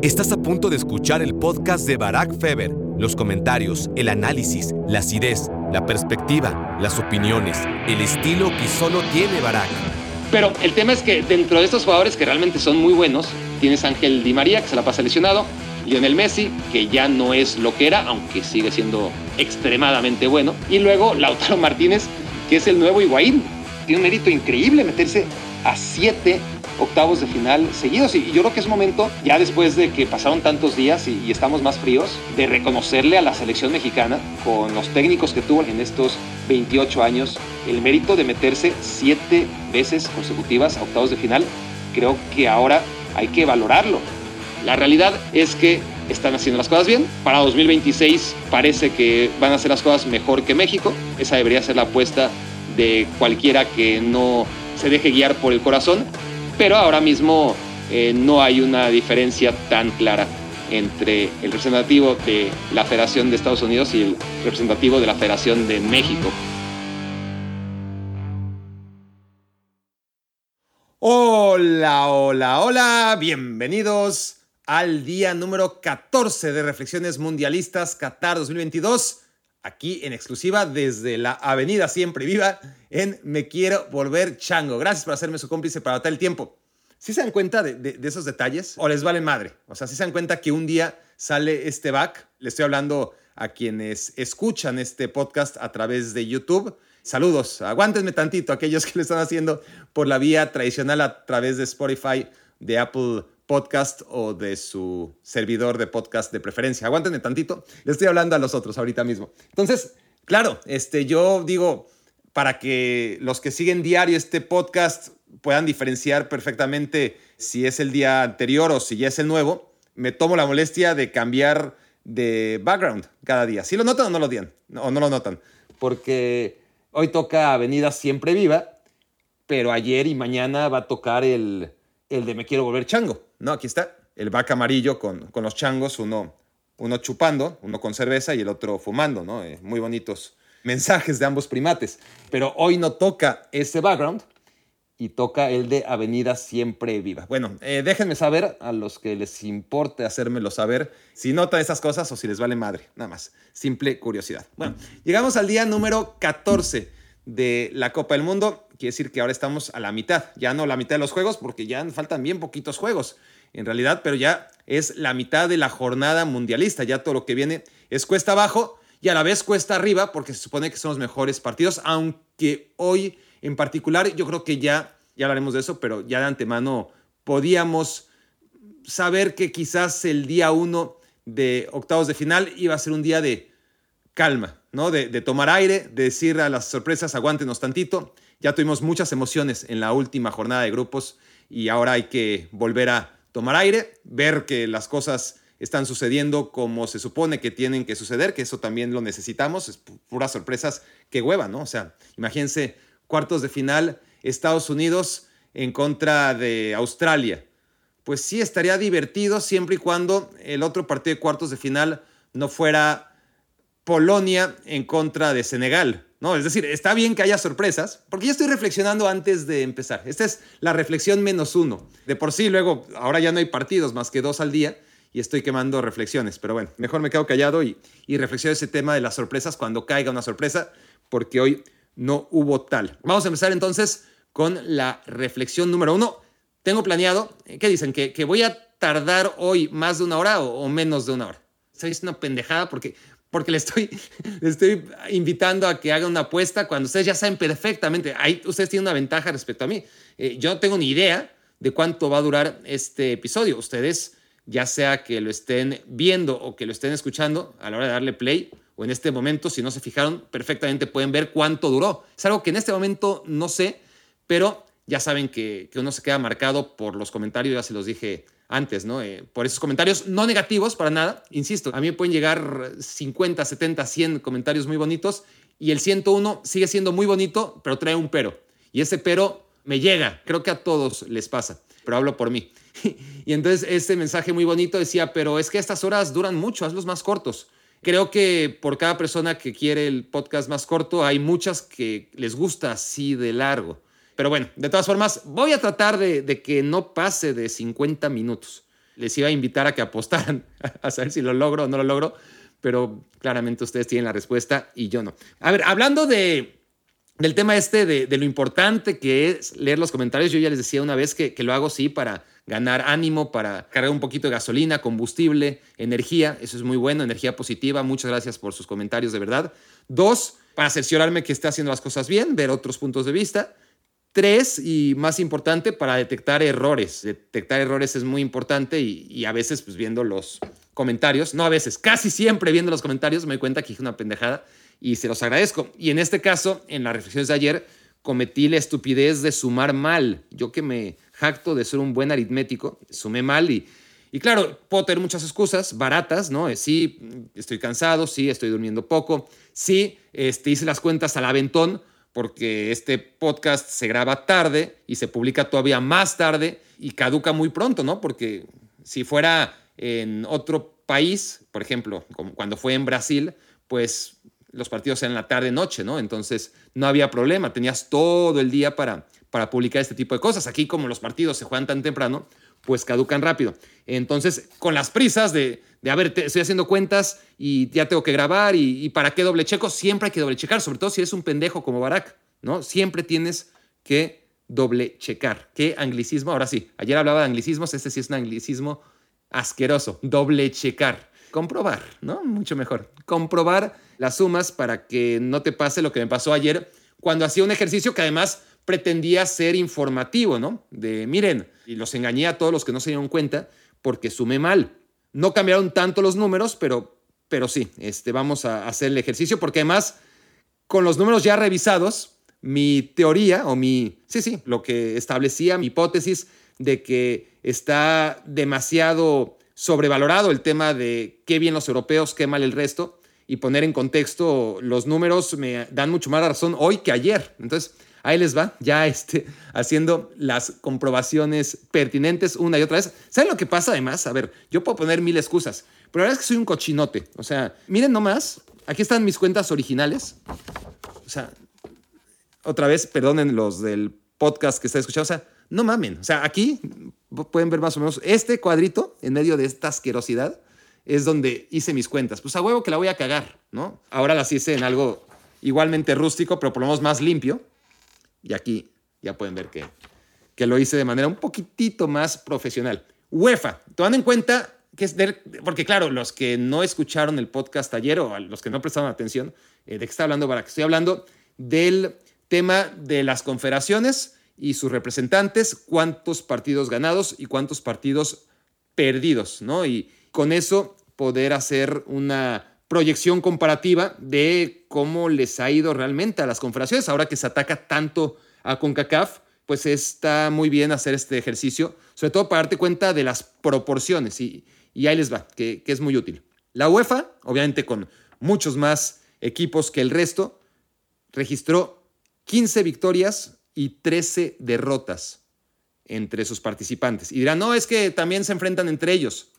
Estás a punto de escuchar el podcast de Barack Feber. Los comentarios, el análisis, la acidez, la perspectiva, las opiniones, el estilo que solo tiene Barack. Pero el tema es que dentro de estos jugadores que realmente son muy buenos, tienes Ángel Di María, que se la pasa lesionado, Lionel Messi, que ya no es lo que era, aunque sigue siendo extremadamente bueno, y luego Lautaro Martínez, que es el nuevo Higuaín. Tiene un mérito increíble meterse a siete octavos de final seguidos. Y yo creo que es momento, ya después de que pasaron tantos días y, estamos más fríos, de reconocerle a la selección mexicana, con los técnicos que tuvo en estos 28 años, el mérito de meterse siete veces consecutivas a octavos de final. Creo que ahora hay que valorarlo. La realidad es que están haciendo las cosas bien. Para 2026 parece que van a hacer las cosas mejor que México. Esa debería ser la apuesta de cualquiera que no se deje guiar por el corazón. Pero ahora mismo eh, no hay una diferencia tan clara entre el representativo de la Federación de Estados Unidos y el representativo de la Federación de México. Hola, hola, hola, bienvenidos al día número 14 de Reflexiones Mundialistas Qatar 2022, aquí en exclusiva desde la Avenida Siempre Viva en Me Quiero Volver Chango. Gracias por hacerme su cómplice para matar el tiempo. Si se dan cuenta de, esos detalles o les vale madre? O sea, si se dan cuenta que un día sale este back, le estoy hablando a quienes escuchan este podcast a través de YouTube. Saludos, aguántenme tantito aquellos que lo están haciendo por la vía tradicional a través de Spotify, de Apple podcast o de su servidor de podcast de preferencia. Aguántenme tantito, le estoy hablando a los otros ahorita mismo. Entonces, claro, este, yo digo, para que los que siguen diario este podcast puedan diferenciar perfectamente si es el día anterior o si ya es el nuevo, me tomo la molestia de cambiar de background cada día. Si lo notan o no lo, digan, o no lo notan, porque hoy toca Avenida Siempre Viva, pero ayer y mañana va a tocar el, el de Me Quiero Volver Chango. ¿no? Aquí está, el vaca amarillo con, con los changos, uno, uno chupando, uno con cerveza y el otro fumando, ¿no? Eh, muy bonitos mensajes de ambos primates. Pero hoy no toca ese background y toca el de Avenida Siempre Viva. Bueno, eh, déjenme saber a los que les importe hacérmelo saber si notan esas cosas o si les vale madre, nada más. Simple curiosidad. Bueno, llegamos al día número 14 de la Copa del Mundo. Quiere decir que ahora estamos a la mitad, ya no la mitad de los juegos, porque ya faltan bien poquitos juegos, en realidad, pero ya es la mitad de la jornada mundialista. Ya todo lo que viene es cuesta abajo y a la vez cuesta arriba, porque se supone que son los mejores partidos, aunque hoy en particular yo creo que ya, ya hablaremos de eso, pero ya de antemano podíamos saber que quizás el día uno de octavos de final iba a ser un día de calma, ¿no? De, tomar aire, de decir a las sorpresas, aguántenos tantito ya tuvimos muchas emociones en la última jornada de grupos y ahora hay que volver a tomar aire, ver que las cosas están sucediendo como se supone que tienen que suceder, que eso también lo necesitamos, es puras sorpresas que hueva, ¿no? O sea, imagínense cuartos de final, Estados Unidos en contra de Australia. Pues sí, estaría divertido siempre y cuando el otro partido de cuartos de final no fuera Polonia en contra de Senegal, ¿no? Es decir, está bien que haya sorpresas, porque yo estoy reflexionando antes de empezar. Esta es la reflexión menos uno. De por sí, luego, ahora ya no hay partidos más que dos al día y estoy quemando reflexiones, pero bueno, mejor me quedo callado y, y reflexiono ese tema de las sorpresas cuando caiga una sorpresa, porque hoy no hubo tal. Vamos a empezar entonces con la reflexión número uno. Tengo planeado, ¿qué dicen? ¿Que, que voy a tardar hoy más de una hora o, o menos de una hora? Es una pendejada porque porque le estoy, estoy invitando a que haga una apuesta cuando ustedes ya saben perfectamente, ahí ustedes tienen una ventaja respecto a mí. Eh, yo no tengo ni idea de cuánto va a durar este episodio. Ustedes, ya sea que lo estén viendo o que lo estén escuchando a la hora de darle play, o en este momento, si no se fijaron, perfectamente pueden ver cuánto duró. Es algo que en este momento no sé, pero ya saben que uno se queda marcado por los comentarios, ya se los dije antes. Eh, por esos comentarios no negativos para nada, insisto, a mí me pueden llegar 50, 70, 100 comentarios muy bonitos y el 101 sigue siendo muy bonito, pero trae un pero. Y ese pero me llega, creo que a todos les pasa, pero hablo por mí. y entonces ese mensaje muy bonito decía, pero es que estas horas duran mucho, hazlos más cortos. Creo que por cada persona que quiere el podcast más corto, hay muchas que les gusta así de largo. Pero bueno, de todas formas, voy a tratar de, que no pase de 50 minutos. les iba a invitar a que apostaran a saber si lo logro o no lo logro, pero claramente ustedes tienen la respuesta y yo no. A ver, hablando de, del tema este de, lo importante que es leer los comentarios, yo ya les decía una vez que, que lo hago sí para ganar ánimo, para cargar un poquito de gasolina, combustible, energía, eso es muy bueno, energía positiva, muchas gracias por sus comentarios de verdad. Dos, para cerciorarme que esté haciendo las cosas bien, ver otros puntos de vista. Tres, y más importante, para detectar errores. Detectar errores es muy importante y, a veces, pues viendo los comentarios, no a veces, casi siempre viendo los comentarios, me doy cuenta que dije una pendejada y se los agradezco. Y en este caso, en las reflexiones de ayer, cometí la estupidez de sumar mal. Yo que me jacto de ser un buen aritmético, sumé mal y, y claro, puedo tener muchas excusas baratas, ¿no? Sí, estoy cansado, sí, estoy durmiendo poco, sí, este, hice las cuentas al aventón, porque este podcast se graba tarde y se publica todavía más tarde y caduca muy pronto, ¿no? Porque si fuera en otro país, por ejemplo, cuando fue en Brasil, pues los partidos eran la tarde-noche, ¿no? Entonces no había problema, tenías todo el día para, para publicar este tipo de cosas. Aquí como los partidos se juegan tan temprano, pues caducan rápido. Entonces, con las prisas de, de a ver, estoy haciendo cuentas y ya tengo que grabar y, para qué doble checo, siempre hay que doble checar, sobre todo si eres un pendejo como Barack, ¿no? Siempre tienes que doble checar. ¿Qué anglicismo? Ahora sí, ayer hablaba de anglicismos, este sí es un anglicismo asqueroso, doble checar. Comprobar, ¿no? Mucho mejor. Comprobar las sumas para que no te pase lo que me pasó ayer cuando hacía un ejercicio que además pretendía ser informativo, ¿no? De miren, y los engañé a todos los que no se dieron cuenta porque sumé mal. No cambiaron tanto los números, pero, pero sí, este, vamos a hacer el ejercicio porque además, con los números ya revisados, mi teoría o mi, sí, sí, lo que establecía mi hipótesis de que está demasiado sobrevalorado el tema de qué bien los europeos, qué mal el resto, y poner en contexto los números me dan mucho más razón hoy que ayer. Entonces, Ahí les va, ya este, haciendo las comprobaciones pertinentes una y otra vez. ¿Saben lo que pasa además? A ver, yo puedo poner mil excusas, pero la verdad es que soy un cochinote. O sea, miren nomás, aquí están mis cuentas originales. O sea, otra vez, perdonen los del podcast que está escuchando. O sea, no mamen. O sea, aquí pueden ver más o menos este cuadrito en medio de esta asquerosidad es donde hice mis cuentas. Pues a huevo que la voy a cagar, ¿no? Ahora las hice en algo igualmente rústico, pero por lo menos más limpio. Y aquí ya pueden ver que, que lo hice de manera un poquitito más profesional. UEFA, tomando en cuenta que es porque claro, los que no escucharon el podcast ayer o los que no prestaron atención, eh, ¿de qué está hablando Estoy hablando del tema de las confederaciones y sus representantes, cuántos partidos ganados y cuántos partidos perdidos, ¿no? Y con eso poder hacer una proyección comparativa de cómo les ha ido realmente a las confederaciones. Ahora que se ataca tanto a CONCACAF, pues está muy bien hacer este ejercicio, sobre todo para darte cuenta de las proporciones. Y, ahí les va, que, que es muy útil. La UEFA, obviamente con muchos más equipos que el resto, registró 15 victorias y 13 derrotas entre sus participantes. Y dirán, no, es que también se enfrentan entre ellos.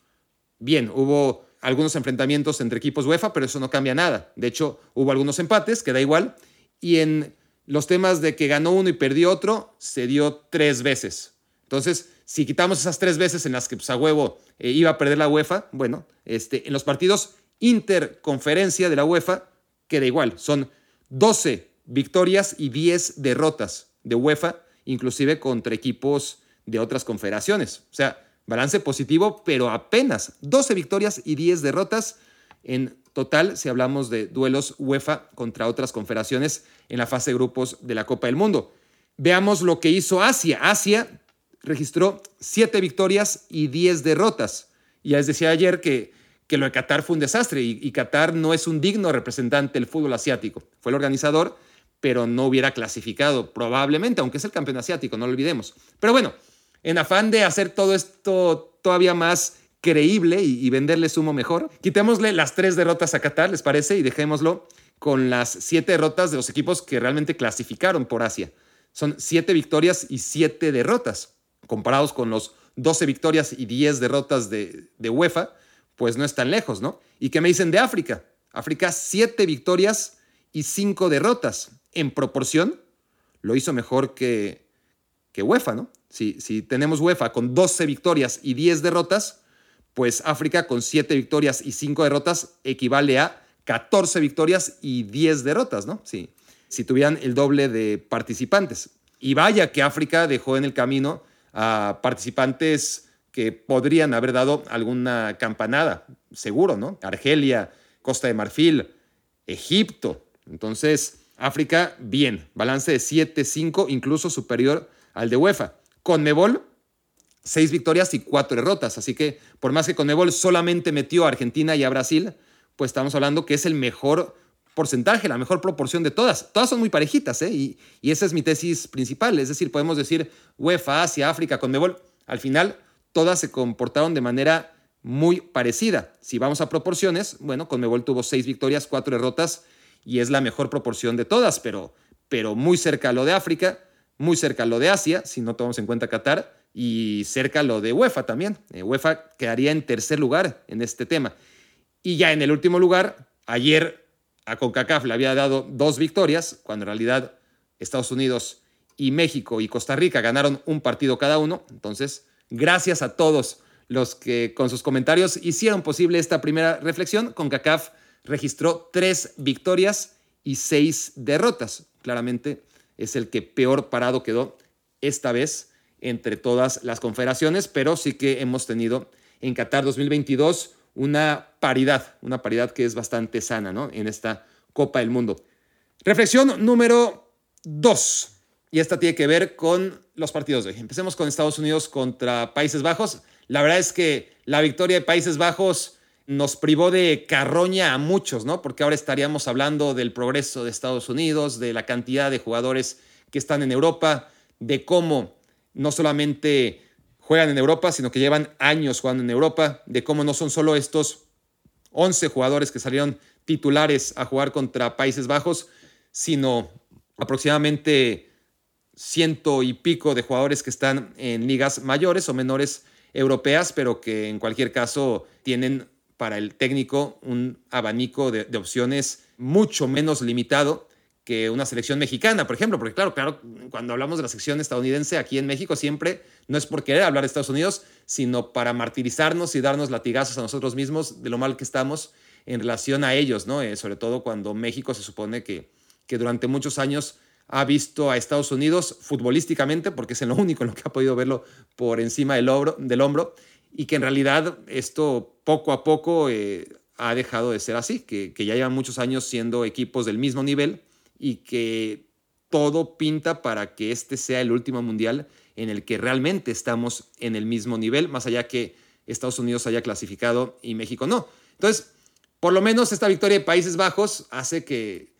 Bien, hubo algunos enfrentamientos entre equipos UEFA, pero eso no cambia nada. De hecho, hubo algunos empates, que da igual. Y en los temas de que ganó uno y perdió otro, se dio tres veces. Entonces, si quitamos esas tres veces en las que pues, a huevo eh, iba a perder la UEFA, bueno, este, en los partidos interconferencia de la UEFA, queda igual. Son 12 victorias y 10 derrotas de UEFA, inclusive contra equipos de otras confederaciones. O sea, Balance positivo, pero apenas 12 victorias y 10 derrotas en total si hablamos de duelos UEFA contra otras confederaciones en la fase de grupos de la Copa del Mundo. Veamos lo que hizo Asia. Asia registró 7 victorias y 10 derrotas. Ya les decía ayer que, que lo de Qatar fue un desastre y, y Qatar no es un digno representante del fútbol asiático. Fue el organizador, pero no hubiera clasificado probablemente, aunque es el campeón asiático, no lo olvidemos. Pero bueno, en afán de hacer todo esto todavía más creíble y, venderle sumo mejor, quitémosle las tres derrotas a Qatar, ¿les parece? Y dejémoslo con las siete derrotas de los equipos que realmente clasificaron por Asia. Son siete victorias y siete derrotas. Comparados con los 12 victorias y 10 derrotas de, UEFA, pues no están lejos, ¿no? ¿Y qué me dicen de África? África, siete victorias y cinco derrotas. En proporción, lo hizo mejor que, que UEFA, ¿no? Si, tenemos UEFA con 12 victorias y 10 derrotas, pues África con 7 victorias y 5 derrotas equivale a 14 victorias y 10 derrotas, ¿no? Sí, si tuvieran el doble de participantes. Y vaya que África dejó en el camino a participantes que podrían haber dado alguna campanada, seguro, ¿no? Argelia, Costa de Marfil, Egipto. Entonces, África, bien, balance de 7-5, incluso superior al de UEFA. Con Mebol, 6 victorias y 4 derrotas. Así que, por más que Conmebol solamente metió a Argentina y a Brasil, pues estamos hablando que es el mejor porcentaje, la mejor proporción de todas. Todas son muy parejitas, ¿eh? Y, y esa es mi tesis principal. Es decir, podemos decir UEFA, Asia, África, Conmebol. Al final, todas se comportaron de manera muy parecida. Si vamos a proporciones, bueno, Conmebol tuvo seis victorias, cuatro derrotas y es la mejor proporción de todas, pero, pero muy cerca a lo de África, muy cerca lo de Asia, si no tomamos en cuenta Qatar, y cerca lo de UEFA también. Eh, UEFA quedaría en tercer lugar en este tema. Y ya en el último lugar, ayer a CONCACAF le había dado dos victorias, cuando en realidad Estados Unidos y México y Costa Rica ganaron un partido cada uno. Entonces, gracias a todos los que con sus comentarios hicieron posible esta primera reflexión. CONCACAF registró tres victorias y seis derrotas. Claramente es el que peor parado quedó esta vez entre todas las confederaciones, pero sí que hemos tenido en Qatar 2022 una paridad, una paridad que es bastante sana ¿no? en esta Copa del Mundo. Reflexión número dos, y esta tiene que ver con los partidos de hoy. Empecemos con Estados Unidos contra Países Bajos. La verdad es que la victoria de Países Bajos nos privó de carroña a muchos, ¿no? Porque ahora estaríamos hablando del progreso de Estados Unidos, de la cantidad de jugadores que están en Europa, de cómo no solamente juegan en Europa, sino que llevan años jugando en Europa, de cómo no son solo estos 11 jugadores que salieron titulares a jugar contra Países Bajos, sino aproximadamente ciento y pico de jugadores que están en ligas mayores o menores europeas, pero que en cualquier caso tienen para el técnico un abanico de, opciones mucho menos limitado que una selección mexicana, por ejemplo, porque claro, claro, cuando hablamos de la sección estadounidense aquí en México siempre no es por querer hablar de Estados Unidos, sino para martirizarnos y darnos latigazos a nosotros mismos de lo mal que estamos en relación a ellos, ¿no? Eh, sobre todo cuando México se supone que, que durante muchos años ha visto a Estados Unidos futbolísticamente, porque es lo único en lo que ha podido verlo por encima del hombro, del hombro y que en realidad esto poco a poco eh, ha dejado de ser así, que, que ya llevan muchos años siendo equipos del mismo nivel y que todo pinta para que este sea el último mundial en el que realmente estamos en el mismo nivel, más allá que Estados Unidos haya clasificado y México no. Entonces, por lo menos esta victoria de Países Bajos hace que,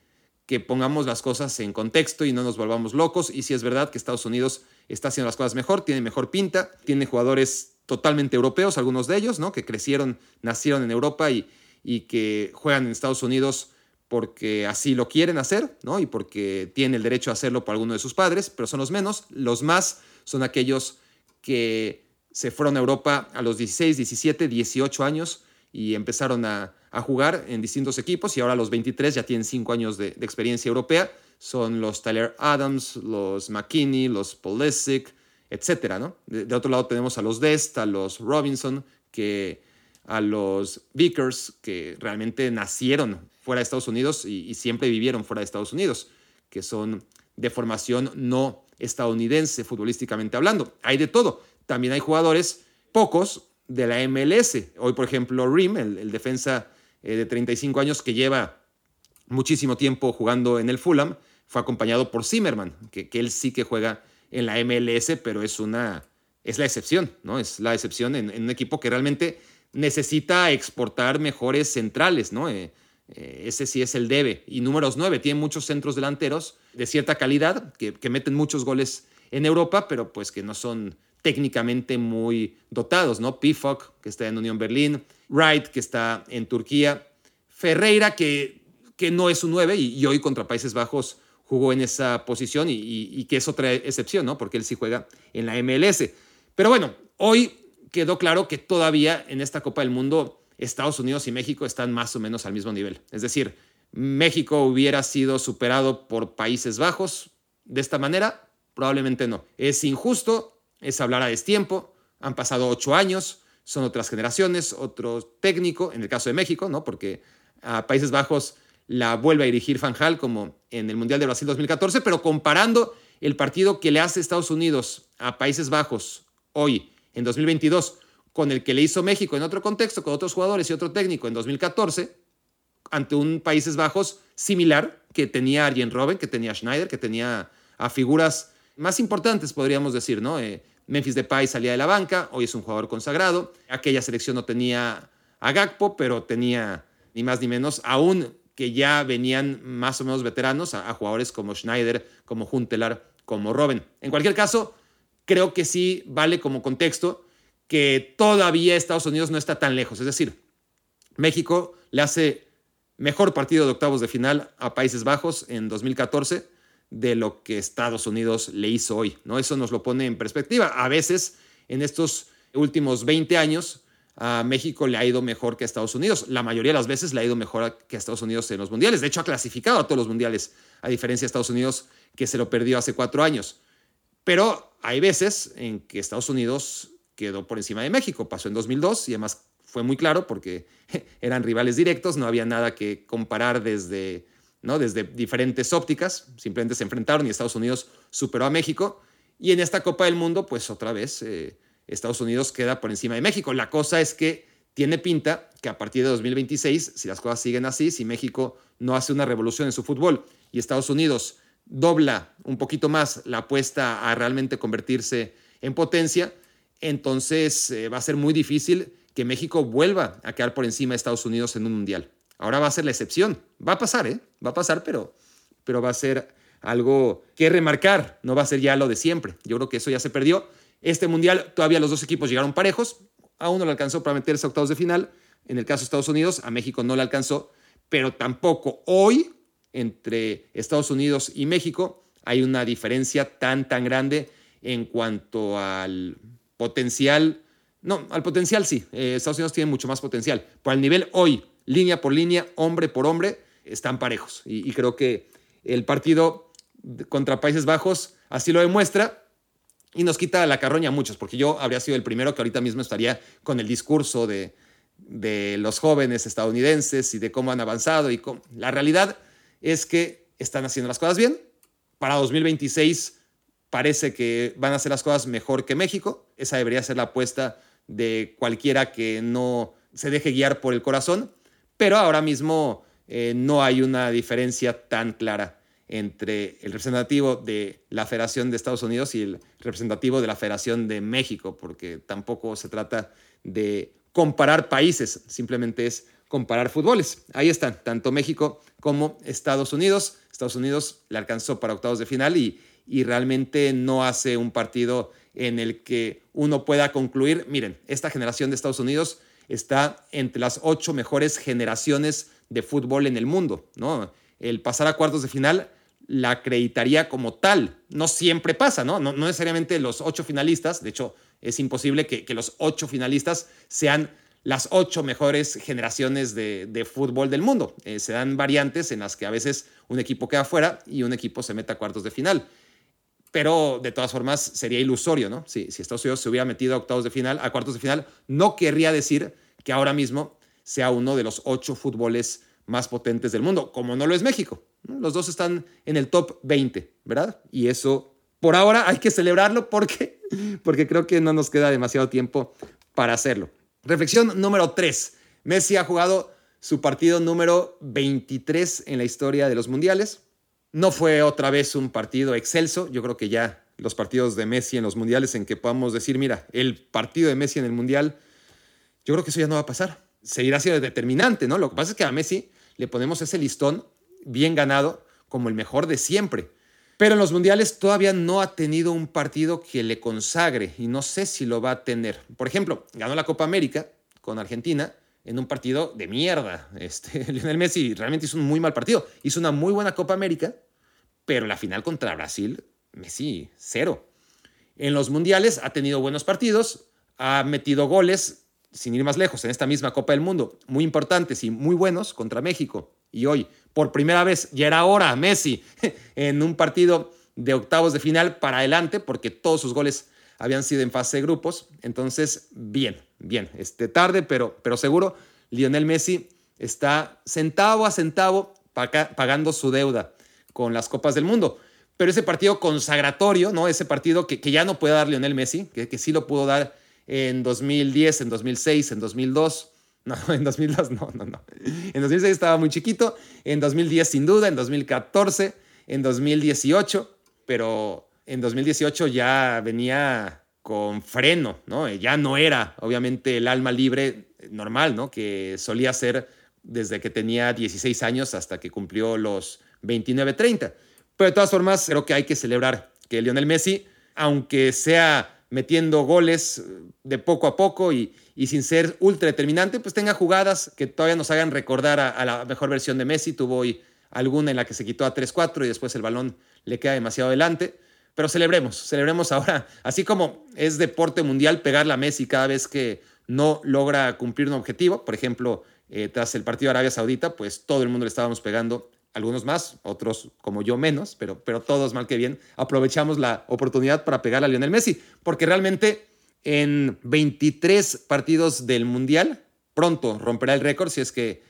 que pongamos las cosas en contexto y no nos volvamos locos. Y si es verdad que Estados Unidos está haciendo las cosas mejor, tiene mejor pinta, tiene jugadores totalmente europeos, algunos de ellos, ¿no? que crecieron, nacieron en Europa y, y que juegan en Estados Unidos porque así lo quieren hacer, ¿no? Y porque tienen el derecho a hacerlo por alguno de sus padres, pero son los menos. Los más son aquellos que se fueron a Europa a los 16, 17, 18 años y empezaron a, jugar en distintos equipos y ahora a los 23 ya tienen 5 años de, experiencia europea. Son los Tyler Adams, los McKinney, los Pulisic, etcétera, ¿no? De, otro lado tenemos a los Dest, a los Robinson, que a los Vickers, que realmente nacieron fuera de Estados Unidos y, siempre vivieron fuera de Estados Unidos, que son de formación no estadounidense, futbolísticamente hablando. Hay de todo. También hay jugadores, pocos, de la MLS. Hoy, por ejemplo, Rim, el, defensa eh, de 35 años que lleva muchísimo tiempo jugando en el Fulham, fue acompañado por Zimmerman, que, que él sí que juega en la MLS, pero es una es la excepción, ¿no? Es la excepción en, un equipo que realmente necesita exportar mejores centrales, ¿no? Eh, eh, ese sí es el debe. Y números 9, tiene muchos centros delanteros de cierta calidad, que, meten muchos goles en Europa, pero pues que no son técnicamente muy dotados, ¿no? Pifok, que está en Unión Berlín, Wright, que está en Turquía, Ferreira, que, que no es un 9 y, hoy contra Países Bajos jugó en esa posición y, que es otra excepción, ¿no? Porque él sí juega en la MLS. Pero bueno, hoy quedó claro que todavía en esta Copa del Mundo Estados Unidos y México están más o menos al mismo nivel. Es decir, México hubiera sido superado por Países Bajos de esta manera, probablemente no. Es injusto, es hablar a destiempo, han pasado ocho años, son otras generaciones, otro técnico, en el caso de México, ¿no? Porque a Países Bajos la vuelve a dirigir Fanjal como en el Mundial de Brasil 2014, pero comparando el partido que le hace Estados Unidos a Países Bajos hoy, en 2022, con el que le hizo México en otro contexto, con otros jugadores y otro técnico en 2014, ante un Países Bajos similar que tenía a Arjen Robben, que tenía a Schneider, que tenía a figuras más importantes, podríamos decir, ¿no? Eh, Memphis Depay salía de la banca, hoy es un jugador consagrado. Aquella selección no tenía a Gakpo, pero tenía ni más ni menos, aún que ya venían más o menos veteranos, a, jugadores como Schneider, como Juntelar, como Robin. En cualquier caso, creo que sí vale como contexto que todavía Estados Unidos no está tan lejos. Es decir, México le hace mejor partido de octavos de final a Países Bajos en 2014 de lo que Estados Unidos le hizo hoy. ¿no? Eso nos lo pone en perspectiva. A veces, en estos últimos 20 años, a México le ha ido mejor que a Estados Unidos. La mayoría de las veces le ha ido mejor que a Estados Unidos en los mundiales. De hecho, ha clasificado a todos los mundiales, a diferencia de Estados Unidos, que se lo perdió hace cuatro años. Pero hay veces en que Estados Unidos quedó por encima de México. Pasó en 2002 y además fue muy claro porque eran rivales directos, no había nada que comparar desde, ¿no? desde diferentes ópticas. Simplemente se enfrentaron y Estados Unidos superó a México. Y en esta Copa del Mundo, pues otra vez... Eh, Estados Unidos queda por encima de México. La cosa es que tiene pinta que a partir de 2026, si las cosas siguen así, si México no hace una revolución en su fútbol y Estados Unidos dobla un poquito más la apuesta a realmente convertirse en potencia, entonces eh, va a ser muy difícil que México vuelva a quedar por encima de Estados Unidos en un mundial. Ahora va a ser la excepción. Va a pasar, ¿eh? Va a pasar, pero, pero va a ser algo que remarcar. No va a ser ya lo de siempre. Yo creo que eso ya se perdió. Este mundial todavía los dos equipos llegaron parejos. A uno le alcanzó para meterse a octavos de final. En el caso de Estados Unidos, a México no le alcanzó. Pero tampoco hoy, entre Estados Unidos y México, hay una diferencia tan, tan grande en cuanto al potencial. No, al potencial sí. Eh, Estados Unidos tiene mucho más potencial. Por el nivel hoy, línea por línea, hombre por hombre, están parejos. Y, y creo que el partido contra Países Bajos así lo demuestra y nos quita la carroña a muchos, porque yo habría sido el primero que ahorita mismo estaría con el discurso de, de los jóvenes estadounidenses y de cómo han avanzado. y La realidad es que están haciendo las cosas bien. Para 2026 parece que van a hacer las cosas mejor que México. Esa debería ser la apuesta de cualquiera que no se deje guiar por el corazón. Pero ahora mismo eh, no hay una diferencia tan clara entre el representativo de la Federación de Estados Unidos y el representativo de la Federación de México, porque tampoco se trata de comparar países, simplemente es comparar fútboles. Ahí están, tanto México como Estados Unidos. Estados Unidos le alcanzó para octavos de final y, y realmente no hace un partido en el que uno pueda concluir, miren, esta generación de Estados Unidos está entre las ocho mejores generaciones de fútbol en el mundo, ¿no? El pasar a cuartos de final la acreditaría como tal. No siempre pasa, ¿no? No, necesariamente los ocho finalistas, de hecho es imposible que, los ocho finalistas sean las ocho mejores generaciones de, fútbol del mundo. Eh, se dan variantes en las que a veces un equipo queda fuera y un equipo se mete a cuartos de final. Pero de todas formas sería ilusorio, ¿no? Si, si Estados Unidos se hubiera metido a octavos de final, a cuartos de final, no querría decir que ahora mismo sea uno de los ocho fútboles más potentes del mundo, como no lo es México. Los dos están en el top 20, ¿verdad? Y eso, por ahora, hay que celebrarlo porque, porque creo que no nos queda demasiado tiempo para hacerlo. Reflexión número 3. Messi ha jugado su partido número 23 en la historia de los mundiales. No fue otra vez un partido excelso. Yo creo que ya los partidos de Messi en los mundiales en que podamos decir, mira, el partido de Messi en el mundial, yo creo que eso ya no va a pasar. Seguirá siendo determinante, ¿no? Lo que pasa es que a Messi le ponemos ese listón bien ganado como el mejor de siempre. Pero en los mundiales todavía no ha tenido un partido que le consagre y no sé si lo va a tener. Por ejemplo, ganó la Copa América con Argentina en un partido de mierda. Este, Lionel Messi realmente hizo un muy mal partido. Hizo una muy buena Copa América, pero la final contra Brasil, Messi, cero. En los mundiales ha tenido buenos partidos, ha metido goles, sin ir más lejos, en esta misma Copa del Mundo, muy importantes y muy buenos contra México. Y hoy por primera vez, ya era hora, Messi, en un partido de octavos de final para adelante, porque todos sus goles habían sido en fase de grupos. Entonces, bien, bien, este, tarde, pero, pero seguro, Lionel Messi está centavo a centavo pagando su deuda con las Copas del Mundo. Pero ese partido consagratorio, ¿no? Ese partido que, que ya no puede dar Lionel Messi, que, que sí lo pudo dar en 2010, en 2006, en 2002. No, en 2002 no, no, no. En 2006 estaba muy chiquito, en 2010 sin duda, en 2014, en 2018, pero en 2018 ya venía con freno, ¿no? Ya no era, obviamente, el alma libre normal, ¿no? Que solía ser desde que tenía 16 años hasta que cumplió los 29, 30. Pero de todas formas, creo que hay que celebrar que Lionel Messi, aunque sea metiendo goles de poco a poco y, sin ser ultra determinante, pues tenga jugadas que todavía nos hagan recordar a, la mejor versión de Messi. Tuvo hoy alguna en la que se quitó a 3-4 y después el balón le queda demasiado adelante. Pero celebremos, celebremos ahora, así como es deporte mundial pegarle a Messi cada vez que no logra cumplir un objetivo. Por ejemplo, eh, tras el partido de Arabia Saudita, pues todo el mundo le estábamos pegando, algunos más, otros como yo menos, pero, pero todos mal que bien, aprovechamos la oportunidad para pegar a Lionel Messi, porque realmente en 23 partidos del Mundial, pronto romperá el récord si es que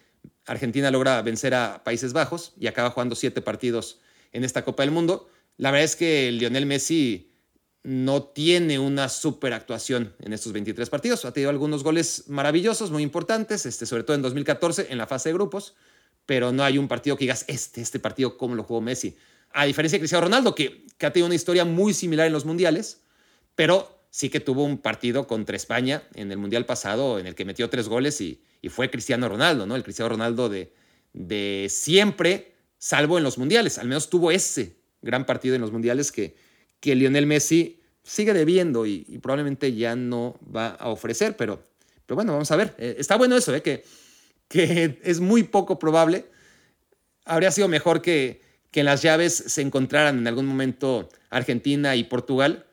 Argentina logra vencer a Países Bajos y acaba jugando siete partidos en esta Copa del Mundo. La verdad es que Lionel Messi no tiene una super actuación en estos 23 partidos. Ha tenido algunos goles maravillosos, muy importantes, este, sobre todo en 2014 en la fase de grupos, pero no hay un partido que digas, este, este partido, ¿cómo lo jugó Messi? A diferencia de Cristiano Ronaldo, que, que ha tenido una historia muy similar en los mundiales, pero sí que tuvo un partido contra España en el mundial pasado en el que metió tres goles y, y fue Cristiano Ronaldo, ¿no? El Cristiano Ronaldo de, de siempre, salvo en los mundiales. Al menos tuvo ese gran partido en los mundiales que, que Lionel Messi sigue debiendo y, probablemente ya no va a ofrecer, pero, pero bueno, vamos a ver. Eh, está bueno eso, ¿eh? que, que es muy poco probable. Habría sido mejor que, que en las llaves se encontraran en algún momento Argentina y Portugal,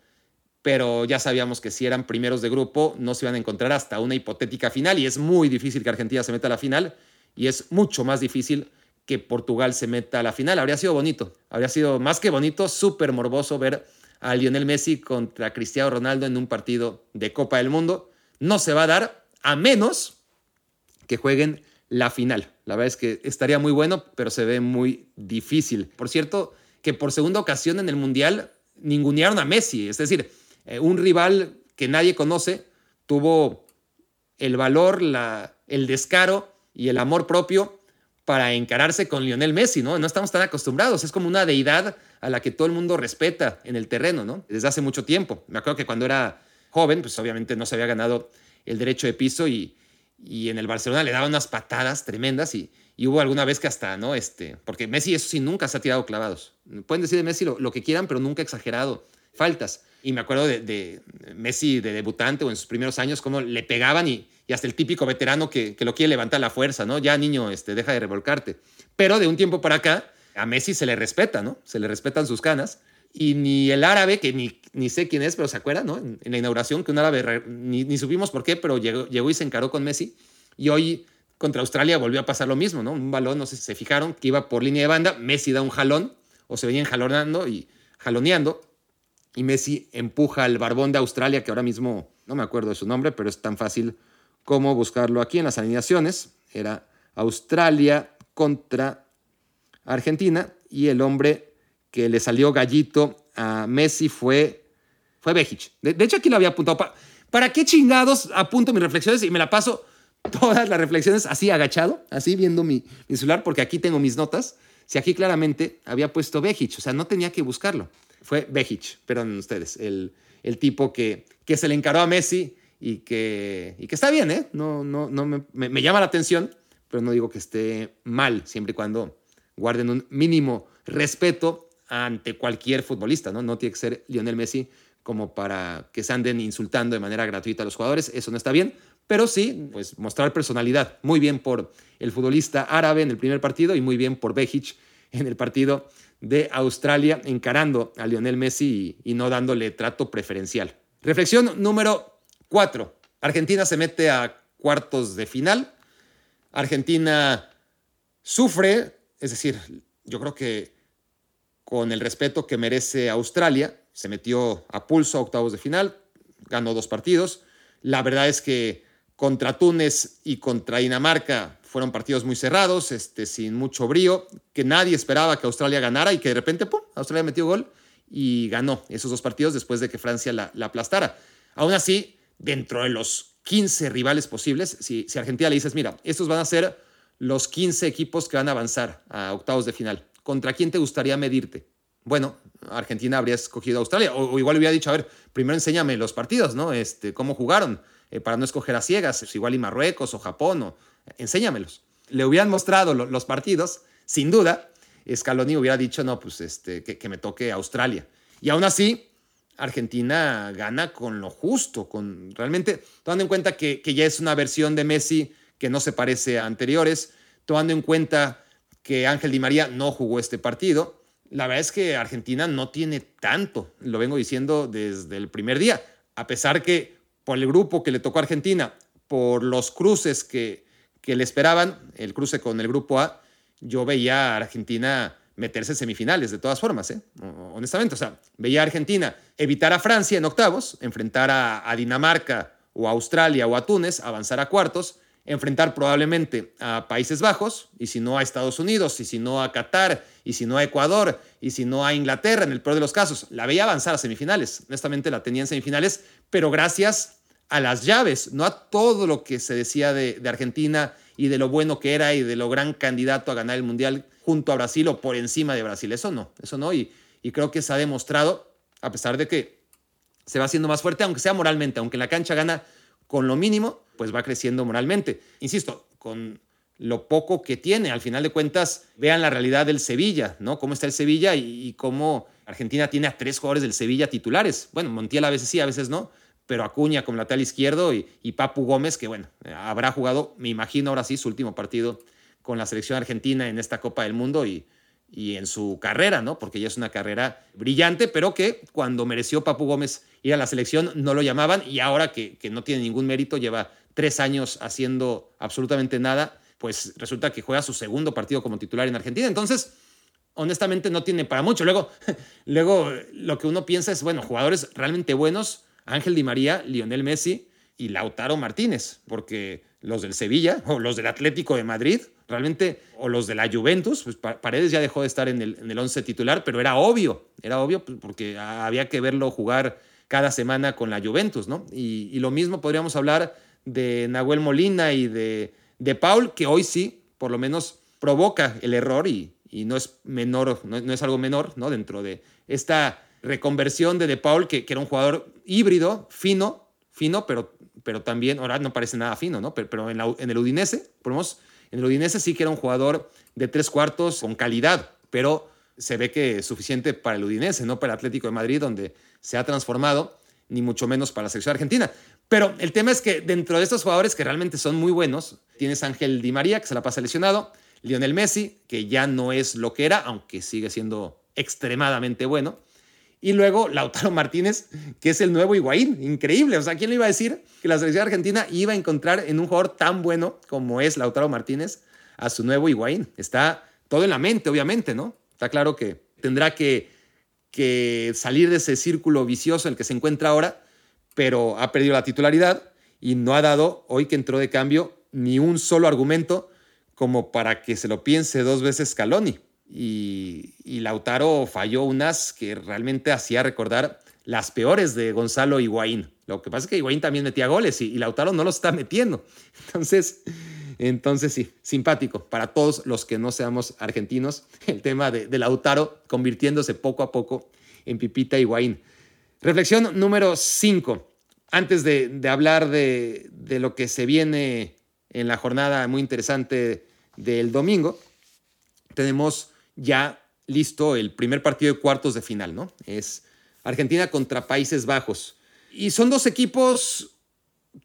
pero ya sabíamos que si eran primeros de grupo no se iban a encontrar hasta una hipotética final y es muy difícil que Argentina se meta a la final y es mucho más difícil que Portugal se meta a la final. Habría sido bonito, habría sido más que bonito, súper morboso ver a Lionel Messi contra Cristiano Ronaldo en un partido de Copa del Mundo. No se va a dar a menos que jueguen la final. La verdad es que estaría muy bueno, pero se ve muy difícil. Por cierto, que por segunda ocasión en el Mundial ningunearon a Messi. Es decir, eh, un rival que nadie conoce tuvo el valor, la, el descaro y el amor propio para encararse con Lionel Messi, ¿no? No estamos tan acostumbrados, es como una deidad a la que todo el mundo respeta en el terreno, ¿no? Desde hace mucho tiempo. Me acuerdo que cuando era joven, pues obviamente no se había ganado el derecho de piso y, y en el Barcelona le daba unas patadas tremendas y, hubo alguna vez que hasta, ¿no? Este, porque Messi eso sí nunca se ha tirado clavados. Pueden decir de Messi lo, que quieran, pero nunca exagerado. Faltas. Y me acuerdo de, Messi de debutante o en sus primeros años, cómo le pegaban y, hasta el típico veterano que, que, lo quiere levantar la fuerza, ¿no? Ya, niño, este, deja de revolcarte. Pero de un tiempo para acá, a Messi se le respeta, ¿no? Se le respetan sus canas. Y ni el árabe, que ni, ni sé quién es, pero se acuerda, ¿no? En, la inauguración, que un árabe, ni, ni, supimos por qué, pero llegó, llegó y se encaró con Messi. Y hoy contra Australia volvió a pasar lo mismo, ¿no? Un balón, no sé si se fijaron, que iba por línea de banda, Messi da un jalón, o se venían jalonando y jaloneando, y Messi empuja al barbón de Australia, que ahora mismo no me acuerdo de su nombre, pero es tan fácil como buscarlo aquí en las alineaciones. Era Australia contra Argentina y el hombre que le salió gallito a Messi fue, fue Bejic. De, hecho, aquí lo había apuntado. ¿Para, ¿Para qué chingados apunto mis reflexiones y me la paso todas las reflexiones así agachado, así viendo mi, mi celular, porque aquí tengo mis notas? Si aquí claramente había puesto Bejic, o sea, no tenía que buscarlo fue Bejic, perdón ustedes, el, el tipo que, que se le encaró a Messi y que, y que está bien, ¿eh? No, no, no me, me, llama la atención, pero no digo que esté mal, siempre y cuando guarden un mínimo respeto ante cualquier futbolista, ¿no? No tiene que ser Lionel Messi como para que se anden insultando de manera gratuita a los jugadores, eso no está bien, pero sí, pues mostrar personalidad. Muy bien por el futbolista árabe en el primer partido y muy bien por Bejic en el partido de Australia encarando a Lionel Messi y, no dándole trato preferencial. Reflexión número cuatro. Argentina se mete a cuartos de final. Argentina sufre, es decir, yo creo que con el respeto que merece Australia, se metió a pulso a octavos de final, ganó dos partidos. La verdad es que contra Túnez y contra Dinamarca fueron partidos muy cerrados, este, sin mucho brío, que nadie esperaba que Australia ganara y que de repente, ¡pum!, Australia metió gol y ganó esos dos partidos después de que Francia la, aplastara. Aún así, dentro de los 15 rivales posibles, si, si Argentina le dices, mira, estos van a ser los 15 equipos que van a avanzar a octavos de final, ¿contra quién te gustaría medirte? Bueno, Argentina habría escogido a Australia, o, igual hubiera dicho, a ver, primero enséñame los partidos, ¿no? Este, cómo jugaron, eh, para no escoger a ciegas, pues igual y Marruecos o Japón, o, enséñamelos. Le hubieran mostrado los partidos, sin duda, Scaloni hubiera dicho, no, pues este, que, me toque Australia. Y aún así, Argentina gana con lo justo, con realmente, tomando en cuenta que, que ya es una versión de Messi que no se parece a anteriores, tomando en cuenta que Ángel Di María no jugó este partido. La verdad es que Argentina no tiene tanto, lo vengo diciendo desde el primer día, a pesar que por el grupo que le tocó a Argentina, por los cruces que, que le esperaban, el cruce con el grupo A, yo veía a Argentina meterse en semifinales, de todas formas, ¿eh? honestamente. O sea, veía a Argentina evitar a Francia en octavos, enfrentar a, a, Dinamarca o a Australia o a Túnez, avanzar a cuartos, enfrentar probablemente a Países Bajos, y si no a Estados Unidos, y si no a Qatar, y si no a Ecuador, y si no a Inglaterra, en el peor de los casos. La veía avanzar a semifinales. Honestamente la tenía en semifinales, pero gracias a las llaves, no a todo lo que se decía de, de Argentina y de lo bueno que era y de lo gran candidato a ganar el Mundial junto a Brasil o por encima de Brasil. Eso no, eso no. Y, y creo que se ha demostrado, a pesar de que se va haciendo más fuerte, aunque sea moralmente, aunque en la cancha gana con lo mínimo, pues va creciendo moralmente. Insisto, con lo poco que tiene. Al final de cuentas, vean la realidad del Sevilla, ¿no? Cómo está el Sevilla y, y cómo Argentina tiene a tres jugadores del Sevilla titulares. Bueno, Montiel a veces sí, a veces no pero Acuña como lateral izquierdo y, Papu Gómez, que bueno, habrá jugado, me imagino ahora sí, su último partido con la selección argentina en esta Copa del Mundo y, y en su carrera, ¿no? Porque ya es una carrera brillante, pero que cuando mereció Papu Gómez ir a la selección no lo llamaban y ahora que, que no tiene ningún mérito, lleva tres años haciendo absolutamente nada, pues resulta que juega su segundo partido como titular en Argentina. Entonces, honestamente no tiene para mucho. Luego, luego lo que uno piensa es, bueno, jugadores realmente buenos Ángel Di María, Lionel Messi y Lautaro Martínez, porque los del Sevilla o los del Atlético de Madrid, realmente, o los de la Juventus, pues Paredes ya dejó de estar en el, en el once titular, pero era obvio, era obvio pues, porque había que verlo jugar cada semana con la Juventus, ¿no? Y, lo mismo podríamos hablar de Nahuel Molina y de, de Paul, que hoy sí, por lo menos, provoca el error y, y no es menor, no, no es algo menor, ¿no? Dentro de esta reconversión de De Paul, que, que, era un jugador híbrido, fino, fino, pero, pero también, ahora no parece nada fino, ¿no? Pero, pero en, en, el Udinese, ponemos, en el Udinese sí que era un jugador de tres cuartos con calidad, pero se ve que es suficiente para el Udinese, no para el Atlético de Madrid, donde se ha transformado, ni mucho menos para la selección argentina. Pero el tema es que dentro de estos jugadores que realmente son muy buenos, tienes Ángel Di María, que se la pasa lesionado, Lionel Messi, que ya no es lo que era, aunque sigue siendo extremadamente bueno, y luego Lautaro Martínez, que es el nuevo Higuaín. Increíble. O sea, ¿quién le iba a decir que la selección argentina iba a encontrar en un jugador tan bueno como es Lautaro Martínez a su nuevo Higuaín? Está todo en la mente, obviamente, ¿no? Está claro que tendrá que, que salir de ese círculo vicioso en el que se encuentra ahora, pero ha perdido la titularidad y no ha dado, hoy que entró de cambio, ni un solo argumento como para que se lo piense dos veces Scaloni y, Lautaro falló unas que realmente hacía recordar las peores de Gonzalo Higuaín. Lo que pasa es que Higuaín también metía goles y, Lautaro no los está metiendo. Entonces, entonces sí, simpático para todos los que no seamos argentinos, el tema de, Lautaro convirtiéndose poco a poco en Pipita Higuaín. Reflexión número 5. Antes de, hablar de lo que se viene en la jornada muy interesante del domingo, tenemos ya listo el primer partido de cuartos de final, ¿no? Es Argentina contra Países Bajos. Y son dos equipos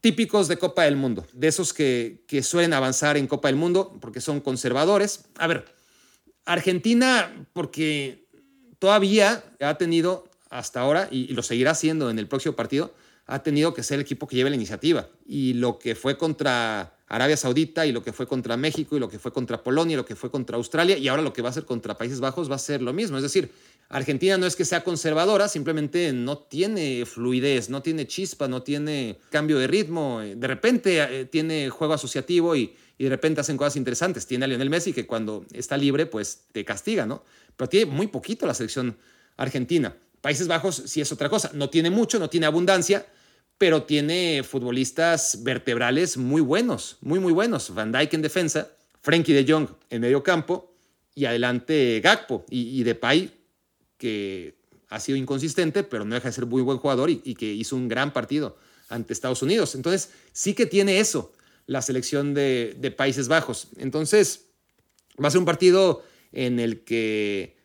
típicos de Copa del Mundo, de esos que, que suelen avanzar en Copa del Mundo porque son conservadores. A ver, Argentina, porque todavía ha tenido hasta ahora, y, lo seguirá haciendo en el próximo partido, ha tenido que ser el equipo que lleve la iniciativa. Y lo que fue contra Arabia Saudita y lo que fue contra México y lo que fue contra Polonia y lo que fue contra Australia y ahora lo que va a ser contra Países Bajos va a ser lo mismo. Es decir, Argentina no es que sea conservadora, simplemente no tiene fluidez, no tiene chispa, no tiene cambio de ritmo. De repente eh, tiene juego asociativo y, y de repente hacen cosas interesantes. Tiene a Lionel Messi que cuando está libre pues te castiga, ¿no? Pero tiene muy poquito la selección argentina. Países Bajos sí es otra cosa. No tiene mucho, no tiene abundancia, pero tiene futbolistas vertebrales muy buenos, muy, muy buenos. Van Dijk en defensa, Frenkie de Jong en medio campo y adelante Gakpo y, y Depay, que ha sido inconsistente, pero no deja de ser muy buen jugador y, y, que hizo un gran partido ante Estados Unidos. Entonces, sí que tiene eso la selección de, de Países Bajos. Entonces, va a ser un partido en el que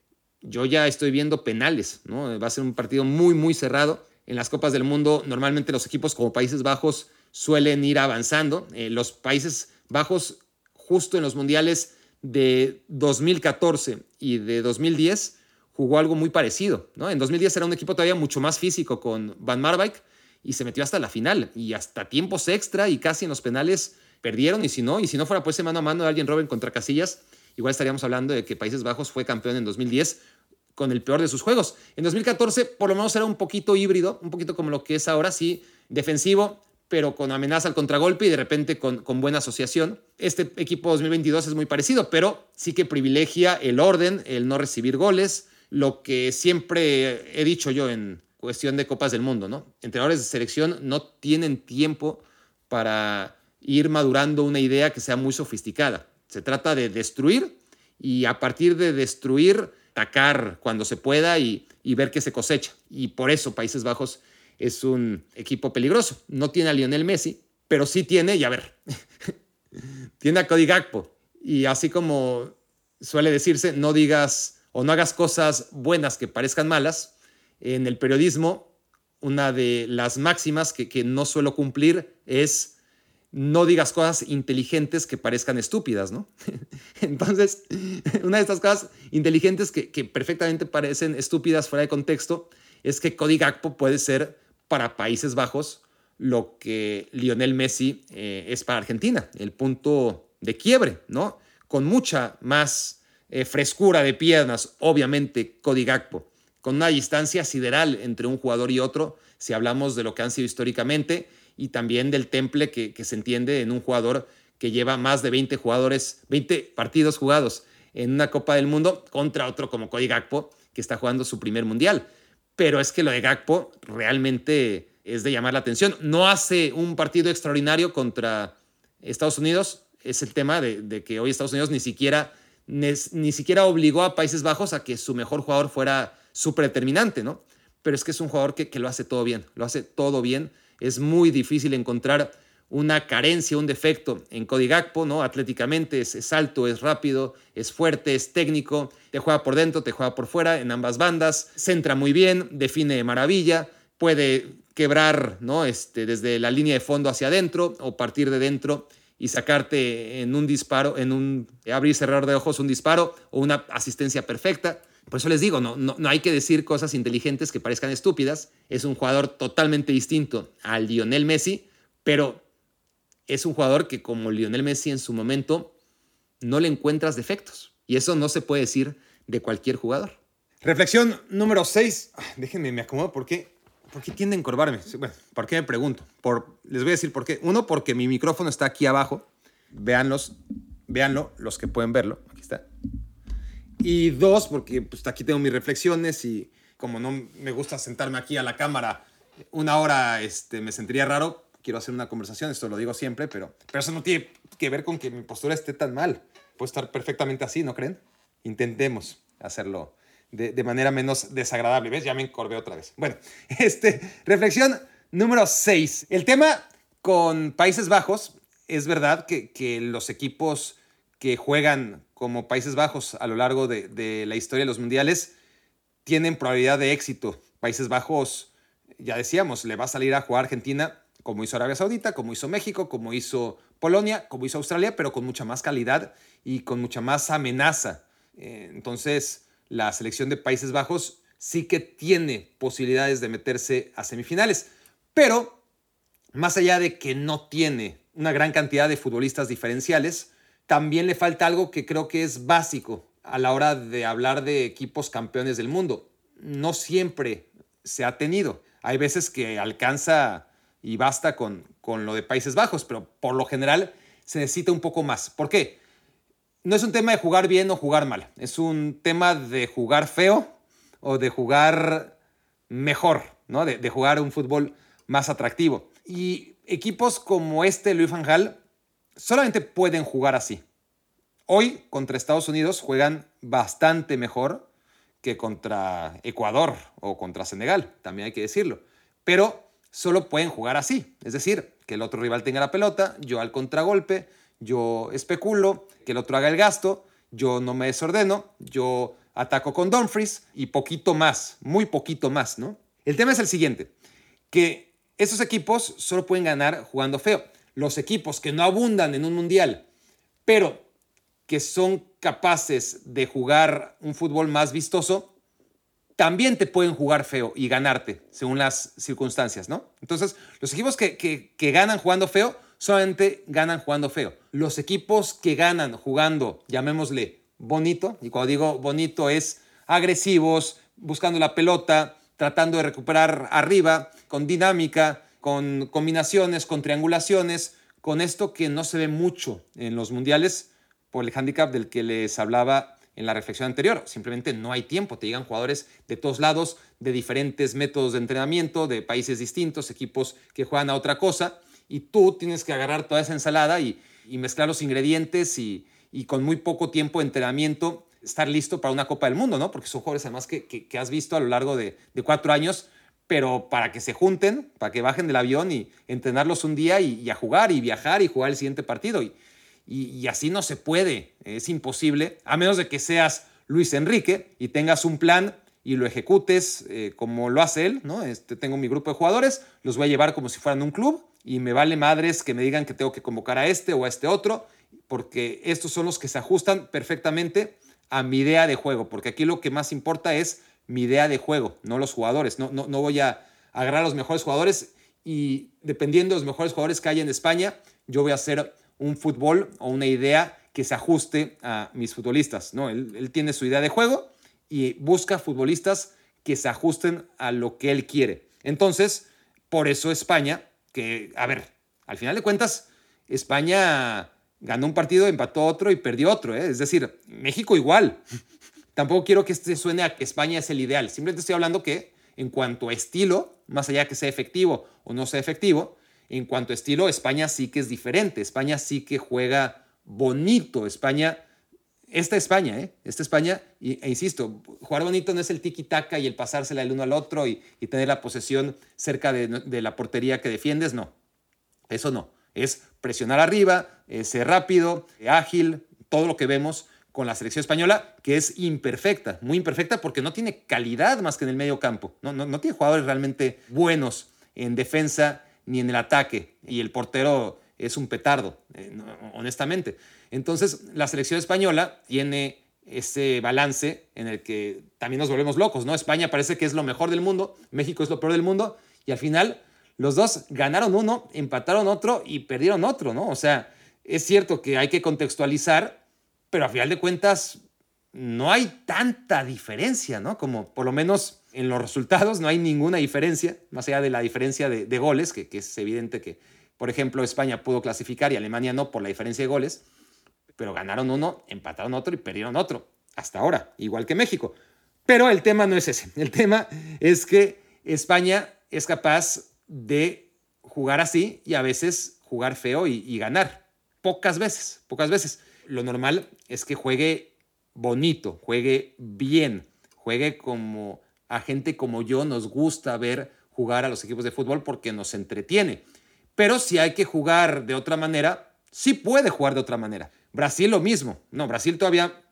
yo ya estoy viendo penales, ¿no? Va a ser un partido muy, muy cerrado en las Copas del Mundo, normalmente los equipos como Países Bajos suelen ir avanzando. Eh, los Países Bajos, justo en los mundiales de 2014 y de 2010, jugó algo muy parecido. ¿no? En 2010 era un equipo todavía mucho más físico con Van Marwijk y se metió hasta la final y hasta tiempos extra y casi en los penales perdieron. Y si no, y si no fuera pues mano a mano de alguien Robin contra Casillas, igual estaríamos hablando de que Países Bajos fue campeón en 2010 con el peor de sus juegos. En 2014 por lo menos era un poquito híbrido, un poquito como lo que es ahora, sí, defensivo, pero con amenaza al contragolpe y de repente con, con, buena asociación. Este equipo 2022 es muy parecido, pero sí que privilegia el orden, el no recibir goles, lo que siempre he dicho yo en cuestión de Copas del Mundo, ¿no? Entrenadores de selección no tienen tiempo para ir madurando una idea que sea muy sofisticada. Se trata de destruir y a partir de destruir atacar cuando se pueda y, ver qué se cosecha. Y por eso Países Bajos es un equipo peligroso. No tiene a Lionel Messi, pero sí tiene, y a ver, tiene a Cody Gakpo. Y así como suele decirse, no digas o no hagas cosas buenas que parezcan malas. En el periodismo, una de las máximas que no suelo cumplir es no digas cosas inteligentes que parezcan estúpidas, ¿no? Entonces, una de estas cosas inteligentes que, perfectamente parecen estúpidas fuera de contexto es que Cody Gakpo puede ser para Países Bajos lo que Lionel Messi eh, es para Argentina, el punto de quiebre, ¿no? Con mucha más eh, frescura de piernas, obviamente Cody Gakpo, con una distancia sideral entre un jugador y otro, si hablamos de lo que han sido históricamente, y también del temple que, se entiende en un jugador que lleva más de 20 jugadores, 20 partidos jugados en una Copa del Mundo contra otro como Cody Gakpo, que está jugando su primer mundial. Pero es que lo de Gakpo realmente es de llamar la atención. No hace un partido extraordinario contra Estados Unidos. Es el tema de, que hoy Estados Unidos ni siquiera, ni, siquiera obligó a Países Bajos a que su mejor jugador fuera súper determinante, ¿no? Pero es que es un jugador que lo hace todo bien, lo hace todo bien es muy difícil encontrar una carencia, un defecto en Cody Gakpo, ¿no? Atléticamente es, alto, es rápido, es fuerte, es técnico, te juega por dentro, te juega por fuera, en ambas bandas, centra muy bien, define de maravilla, puede quebrar, ¿no? Este, desde la línea de fondo hacia adentro o partir de dentro y sacarte en un disparo, en un abrir y cerrar de ojos un disparo o una asistencia perfecta. Por eso les digo, no, no, no, hay que decir cosas inteligentes que parezcan estúpidas. Es un jugador totalmente distinto al Lionel Messi, pero es un jugador que como Lionel Messi en su momento no le encuentras defectos. Y eso no se puede decir de cualquier jugador. Reflexión número 6. Déjenme, me acomodo porque... ¿Por qué tiende a encorvarme? Bueno, ¿por qué me pregunto? Por, les voy a decir por qué. Uno, porque mi micrófono está aquí abajo. Véanlos, véanlo, los que pueden verlo. Aquí está. Y dos, porque pues, aquí tengo mis reflexiones y como no me gusta sentarme aquí a la cámara una hora, este, me sentiría raro. Quiero hacer una conversación, esto lo digo siempre, pero, pero eso no tiene que ver con que mi postura esté tan mal. Puede estar perfectamente así, ¿no creen? Intentemos hacerlo de, de manera menos desagradable. ¿Ves? Ya me encorvé otra vez. Bueno, este, reflexión número 6. El tema con Países Bajos es verdad que, que los equipos que juegan como Países Bajos a lo largo de, la historia de los mundiales tienen probabilidad de éxito. Países Bajos, ya decíamos, le va a salir a jugar Argentina como hizo Arabia Saudita, como hizo México, como hizo Polonia, como hizo Australia, pero con mucha más calidad y con mucha más amenaza. Eh, entonces, la selección de Países Bajos sí que tiene posibilidades de meterse a semifinales, pero más allá de que no tiene una gran cantidad de futbolistas diferenciales. También le falta algo que creo que es básico a la hora de hablar de equipos campeones del mundo. No siempre se ha tenido. Hay veces que alcanza y basta con, con lo de Países Bajos, pero por lo general se necesita un poco más. ¿Por qué? No es un tema de jugar bien o jugar mal, es un tema de jugar feo o de jugar mejor, ¿no? de, jugar un fútbol más atractivo. Y equipos como este, Luis Van Gaal, solamente pueden jugar así. Hoy contra Estados Unidos juegan bastante mejor que contra Ecuador o contra Senegal, también hay que decirlo. Pero solo pueden jugar así, es decir, que el otro rival tenga la pelota, yo al contragolpe, yo especulo, que el otro haga el gasto, yo no me desordeno, yo ataco con Dumfries y poquito más, muy poquito más, ¿no? El tema es el siguiente, que esos equipos solo pueden ganar jugando feo. Los equipos que no abundan en un mundial, pero que son capaces de jugar un fútbol más vistoso, también te pueden jugar feo y ganarte según las circunstancias, ¿no? Entonces, los equipos que, que, ganan jugando feo solamente ganan jugando feo. Los equipos que ganan jugando, llamémosle bonito, y cuando digo bonito es agresivos, buscando la pelota, tratando de recuperar arriba, con dinámica, con combinaciones, con triangulaciones, con esto que no se ve mucho en los mundiales, por el handicap del que les hablaba en la reflexión anterior. Simplemente no hay tiempo. Te llegan jugadores de todos lados, de diferentes métodos de entrenamiento, de países distintos, equipos que juegan a otra cosa, y tú tienes que agarrar toda esa ensalada y, mezclar los ingredientes y, con muy poco tiempo de entrenamiento estar listo para una Copa del Mundo, ¿no? Porque son jugadores además que, has visto a lo largo de, cuatro años, pero para que se junten, para que bajen del avión y entrenarlos un día y, a jugar y viajar y jugar el siguiente partido. Y, y, así no se puede, es imposible, a menos de que seas Luis Enrique y tengas un plan y lo ejecutes eh, como lo hace él, ¿no? Este, tengo mi grupo de jugadores, los voy a llevar como si fueran un club y me vale madres que me digan que tengo que convocar a este o a este otro, porque estos son los que se ajustan perfectamente a mi idea de juego, porque aquí lo que más importa es mi idea de juego, no los jugadores, no, no, no voy a agarrar a los mejores jugadores y dependiendo de los mejores jugadores que hay en España, yo voy a hacer un fútbol o una idea que se ajuste a mis futbolistas. ¿no? Él, tiene su idea de juego y busca futbolistas que se ajusten a lo que él quiere. Entonces, por eso España, que, a ver, al final de cuentas, España ganó un partido, empató otro y perdió otro. ¿eh? Es decir, México igual. Tampoco quiero que este suene a que España es el ideal. Simplemente estoy hablando que en cuanto a estilo, más allá de que sea efectivo o no sea efectivo, en cuanto a estilo, España sí que es diferente. España sí que juega bonito. España, esta España, ¿eh? Esta España, e insisto, jugar bonito no es el tiki-taka y el pasársela el uno al otro y, tener la posesión cerca de, la portería que defiendes, no. Eso no. Es presionar arriba, ser rápido, ágil, todo lo que vemos con la selección española, que es imperfecta, muy imperfecta porque no tiene calidad más que en el medio campo. No, no, no tiene jugadores realmente buenos en defensa ni en el ataque. Y el portero es un petardo, eh, honestamente. Entonces, la selección española tiene ese balance en el que también nos volvemos locos, ¿no? España parece que es lo mejor del mundo, México es lo peor del mundo, y al final los dos ganaron uno, empataron otro y perdieron otro, ¿no? O sea, es cierto que hay que contextualizar, pero a final de cuentas no hay tanta diferencia, ¿no? Como por lo menos en los resultados no hay ninguna diferencia, más allá de la diferencia de, goles, que, es evidente que, por ejemplo, España pudo clasificar y Alemania no por la diferencia de goles, pero ganaron uno, empataron otro y perdieron otro, hasta ahora, igual que México. Pero el tema no es ese, el tema es que España es capaz de jugar así y a veces jugar feo y, y ganar. Pocas veces, pocas veces. Lo normal es que juegue bonito, juegue bien, juegue como a gente como yo nos gusta ver jugar a los equipos de fútbol porque nos entretiene. Pero si hay que jugar de otra manera, sí puede jugar de otra manera. Brasil lo mismo. No, Brasil todavía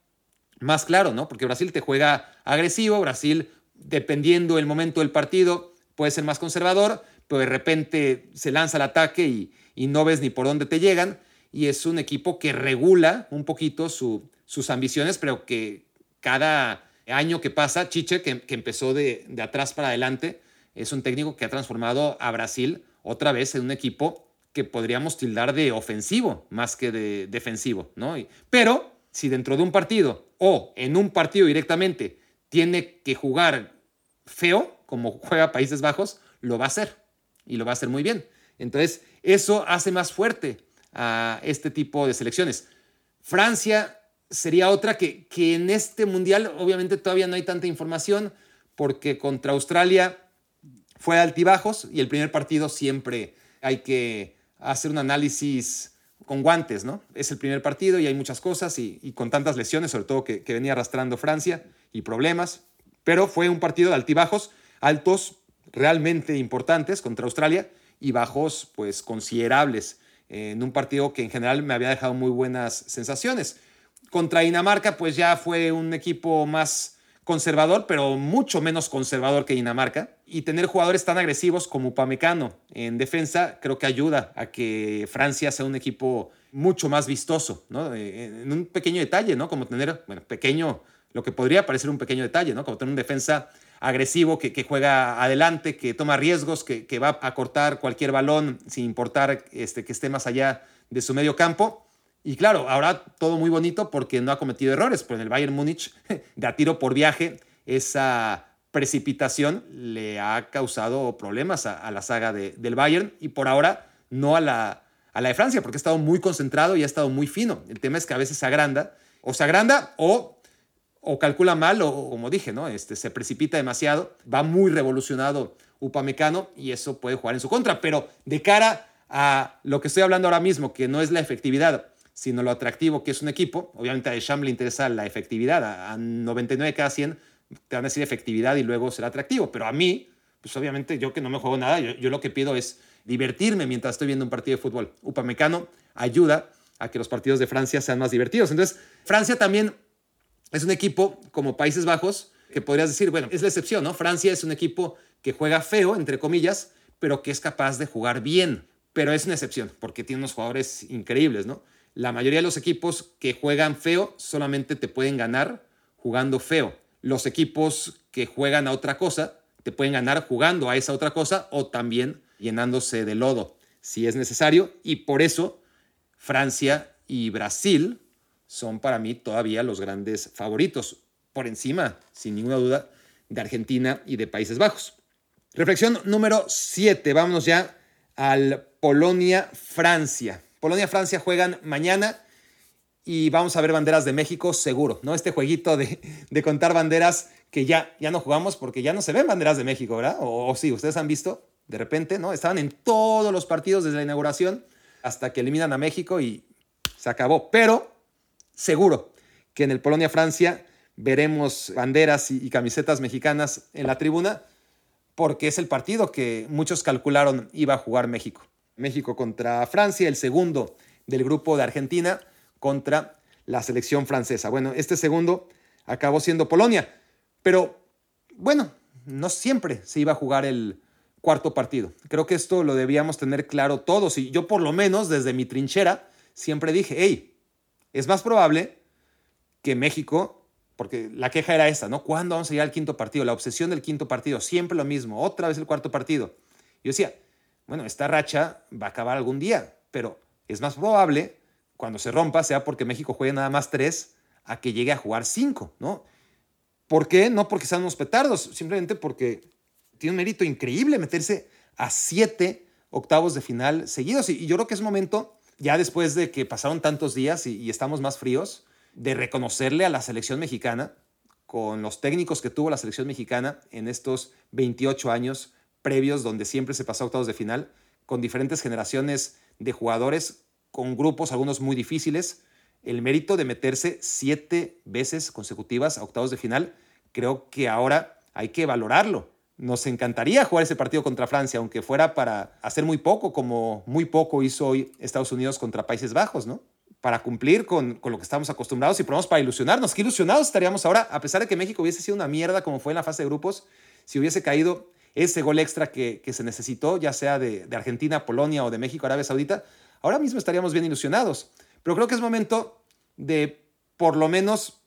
más claro, ¿no? Porque Brasil te juega agresivo, Brasil, dependiendo el momento del partido, puede ser más conservador, pero de repente se lanza al ataque y, no ves ni por dónde te llegan. Y es un equipo que regula un poquito sus ambiciones, pero que cada año que pasa, Chiche, que, empezó de, atrás para adelante, es un técnico que ha transformado a Brasil otra vez en un equipo que podríamos tildar de ofensivo más que de defensivo, ¿no? Pero si dentro de un partido o en un partido directamente tiene que jugar feo, como juega Países Bajos, lo va a hacer y lo va a hacer muy bien. Entonces, eso hace más fuerte a este tipo de selecciones. Francia sería otra que, que en este mundial obviamente todavía no hay tanta información porque contra Australia fue altibajos y el primer partido siempre hay que hacer un análisis con guantes, ¿no? Es el primer partido y hay muchas cosas y, con tantas lesiones, sobre todo que, que, venía arrastrando Francia y problemas, pero fue un partido de altibajos, altos realmente importantes contra Australia y bajos pues considerables en un partido que en general me había dejado muy buenas sensaciones. Contra Dinamarca pues ya fue un equipo más conservador, pero mucho menos conservador que Dinamarca. Y tener jugadores tan agresivos como Upamecano en defensa creo que ayuda a que Francia sea un equipo mucho más vistoso, ¿no? Eh, en un pequeño detalle, ¿no? Como tener, bueno, pequeño, lo que podría parecer un pequeño detalle, ¿no? Como tener un defensa agresivo que, juega adelante, que toma riesgos, que, que, va a cortar cualquier balón sin importar este, que esté más allá de su medio campo. Y claro, ahora todo muy bonito porque no ha cometido errores, pero en el Bayern Múnich, de a tiro por viaje, esa precipitación le ha causado problemas a, la saga del Bayern y por ahora no a la, a la de Francia, porque ha estado muy concentrado y ha estado muy fino. El tema es que a veces se agranda, o se agranda o, o calcula mal, o como dije, ¿no? este, se precipita demasiado, va muy revolucionado Upamecano y eso puede jugar en su contra. Pero de cara a lo que estoy hablando ahora mismo, que no es la efectividad, sino lo atractivo que es un equipo. Obviamente a Deschamps le interesa la efectividad. A 99 cada 100 te van a decir efectividad y luego será atractivo. Pero a mí, pues obviamente yo que no me juego nada, yo, lo que pido es divertirme mientras estoy viendo un partido de fútbol. Upamecano ayuda a que los partidos de Francia sean más divertidos. Entonces, Francia también es un equipo como Países Bajos que podrías decir, bueno, es la excepción, ¿no? Francia es un equipo que juega feo, entre comillas, pero que es capaz de jugar bien. Pero es una excepción, porque tiene unos jugadores increíbles, ¿no? La mayoría de los equipos que juegan feo solamente te pueden ganar jugando feo. Los equipos que juegan a otra cosa te pueden ganar jugando a esa otra cosa o también llenándose de lodo si es necesario. Y por eso Francia y Brasil son para mí todavía los grandes favoritos, por encima, sin ninguna duda, de Argentina y de Países Bajos. Reflexión número 7. Vámonos ya al Polonia-Francia. Polonia-Francia juegan mañana y vamos a ver banderas de México seguro, ¿no? Este jueguito de, contar banderas que ya, ya no jugamos porque ya no se ven banderas de México, ¿verdad? O, sí, ustedes han visto, de repente, ¿no? Estaban en todos los partidos desde la inauguración hasta que eliminan a México y se acabó. Pero seguro que en el Polonia-Francia veremos banderas y camisetas mexicanas en la tribuna porque es el partido que muchos calcularon iba a jugar México. México contra Francia, el segundo del grupo de Argentina contra la selección francesa. Bueno, este segundo acabó siendo Polonia, pero bueno, no siempre se iba a jugar el cuarto partido. Creo que esto lo debíamos tener claro todos y yo por lo menos desde mi trinchera siempre dije, hey, es más probable que México, porque la queja era esta, ¿no? ¿Cuándo vamos a llegar al quinto partido? La obsesión del quinto partido, siempre lo mismo, otra vez el cuarto partido. Yo decía, bueno, esta racha va a acabar algún día, pero es más probable cuando se rompa sea porque México juegue nada más tres a que llegue a jugar cinco, ¿no? ¿Por qué? No porque sean unos petardos, simplemente porque tiene un mérito increíble meterse a siete octavos de final seguidos. Y yo creo que es momento, ya después de que pasaron tantos días y, estamos más fríos, de reconocerle a la selección mexicana, con los técnicos que tuvo la selección mexicana en estos 28 años, previos donde siempre se pasó a octavos de final, con diferentes generaciones de jugadores, con grupos, algunos muy difíciles. El mérito de meterse siete veces consecutivas a octavos de final, creo que ahora hay que valorarlo. Nos encantaría jugar ese partido contra Francia, aunque fuera para hacer muy poco, como muy poco hizo hoy Estados Unidos contra Países Bajos, ¿no? Para cumplir con, con lo que estamos acostumbrados y probamos para ilusionarnos. Qué ilusionados estaríamos ahora, a pesar de que México hubiese sido una mierda como fue en la fase de grupos, si hubiese caído ese gol extra que, se necesitó, ya sea de, Argentina, Polonia o de México, Arabia Saudita, ahora mismo estaríamos bien ilusionados. Pero creo que es momento de por lo menos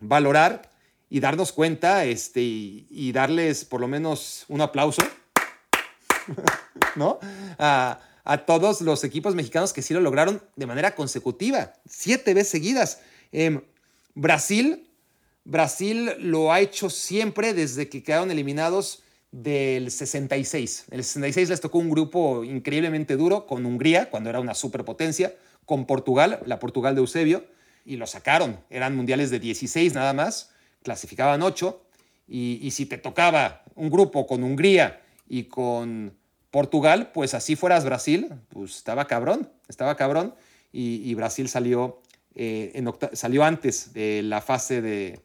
valorar y darnos cuenta este, y, darles por lo menos un aplauso ¿no? A, a todos los equipos mexicanos que sí lo lograron de manera consecutiva, siete veces seguidas. Em, Brasil, Brasil lo ha hecho siempre desde que quedaron eliminados del 66. En el 66 les tocó un grupo increíblemente duro con Hungría, cuando era una superpotencia, con Portugal, la Portugal de Eusebio, y lo sacaron. Eran mundiales de 16 nada más, clasificaban 8, y, y si te tocaba un grupo con Hungría y con Portugal, pues así fueras Brasil, pues estaba cabrón, estaba cabrón, y, Brasil salió, eh, en salió antes de la fase de,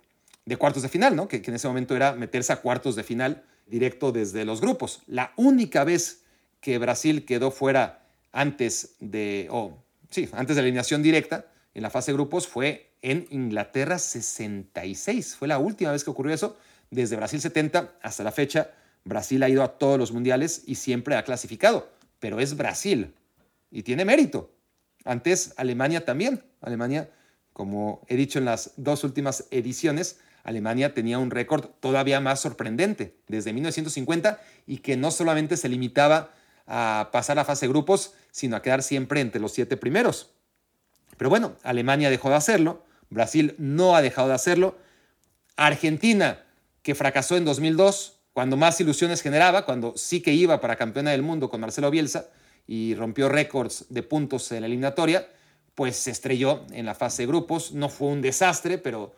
de cuartos de final, ¿no? Que, en ese momento era meterse a cuartos de final directo desde los grupos. La única vez que Brasil quedó fuera antes de, oh, sí, antes de la eliminación directa en la fase de grupos fue en Inglaterra 66. Fue la última vez que ocurrió eso. Desde Brasil 70 hasta la fecha, Brasil ha ido a todos los mundiales y siempre ha clasificado. Pero es Brasil y tiene mérito. Antes Alemania también. Alemania, como he dicho en las dos últimas ediciones, Alemania tenía un récord todavía más sorprendente desde 1950 y que no solamente se limitaba a pasar a fase grupos, sino a quedar siempre entre los siete primeros. Pero bueno, Alemania dejó de hacerlo, Brasil no ha dejado de hacerlo, Argentina, que fracasó en 2002, cuando más ilusiones generaba, cuando sí que iba para campeona del mundo con Marcelo Bielsa y rompió récords de puntos en la eliminatoria, pues se estrelló en la fase de grupos, no fue un desastre, pero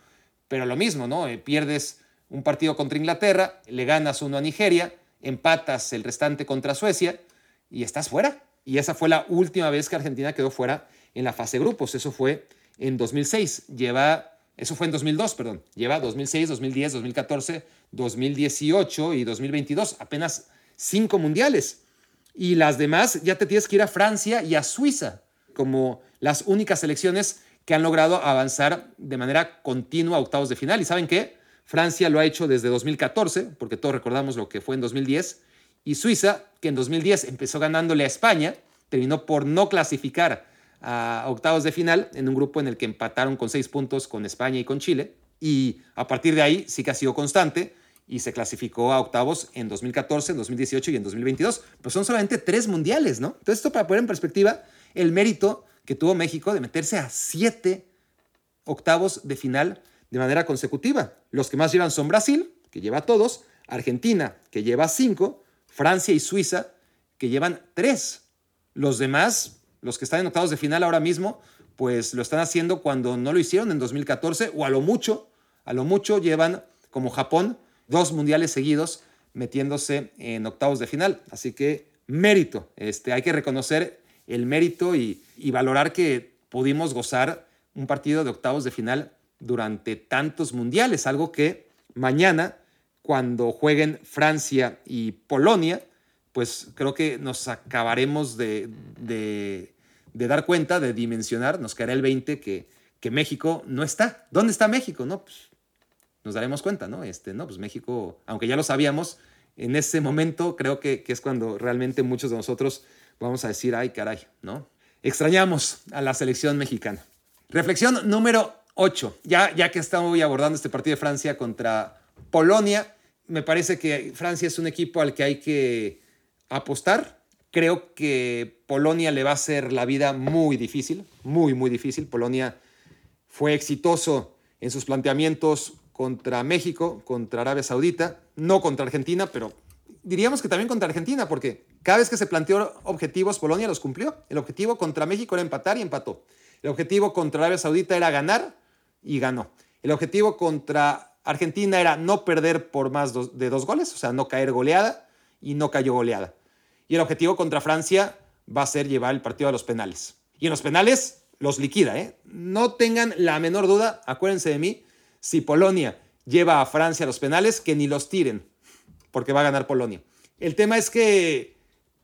pero lo mismo, ¿no? Eh, pierdes un partido contra Inglaterra, le ganas uno a Nigeria, empatas el restante contra Suecia y estás fuera. Y esa fue la última vez que Argentina quedó fuera en la fase grupos. Eso fue en 2006. Lleva, eso fue en 2002, perdón. Lleva 2006, 2010, 2014, 2018 y 2022. Apenas cinco mundiales. Y las demás ya te tienes que ir a Francia y a Suiza como las únicas selecciones que han logrado avanzar de manera continua a octavos de final. ¿Y saben qué? Francia lo ha hecho desde 2014, porque todos recordamos lo que fue en 2010, y Suiza, que en 2010 empezó ganándole a España, terminó por no clasificar a octavos de final en un grupo en el que empataron con seis puntos con España y con Chile, y a partir de ahí sí que ha sido constante y se clasificó a octavos en 2014, en 2018 y en 2022. Pues son solamente tres mundiales, ¿no? Entonces esto para poner en perspectiva el mérito que tuvo México de meterse a siete octavos de final de manera consecutiva. Los que más llevan son Brasil, que lleva todos, Argentina, que lleva cinco, Francia y Suiza, que llevan tres. Los demás, los que están en octavos de final ahora mismo, pues lo están haciendo cuando no lo hicieron en 2014 o a lo mucho, a lo mucho llevan como Japón dos mundiales seguidos metiéndose en octavos de final. Así que mérito, este, hay que reconocer el mérito y, valorar que pudimos gozar un partido de octavos de final durante tantos mundiales, algo que mañana, cuando jueguen Francia y Polonia, pues creo que nos acabaremos de, dar cuenta, de dimensionar, nos caerá el 20 que, que, México no está. ¿Dónde está México? No, pues nos daremos cuenta, ¿no? Este, no, pues México, aunque ya lo sabíamos, en ese momento creo que, que es cuando realmente muchos de nosotros vamos a decir, ay caray, ¿no? Extrañamos a la selección mexicana. Reflexión número 8. Ya, ya que estamos abordando este partido de Francia contra Polonia, me parece que Francia es un equipo al que hay que apostar. Creo que Polonia le va a hacer la vida muy difícil, muy, muy difícil. Polonia fue exitoso en sus planteamientos contra México, contra Arabia Saudita, no contra Argentina, pero diríamos que también contra Argentina, porque cada vez que se planteó objetivos, Polonia los cumplió. El objetivo contra México era empatar y empató. El objetivo contra Arabia Saudita era ganar y ganó. El objetivo contra Argentina era no perder por más de dos goles, o sea, no caer goleada y no cayó goleada. Y el objetivo contra Francia va a ser llevar el partido a los penales. Y en los penales los liquida, ¿eh? No tengan la menor duda, acuérdense de mí, si Polonia lleva a Francia a los penales, que ni los tiren, porque va a ganar Polonia. El tema es que,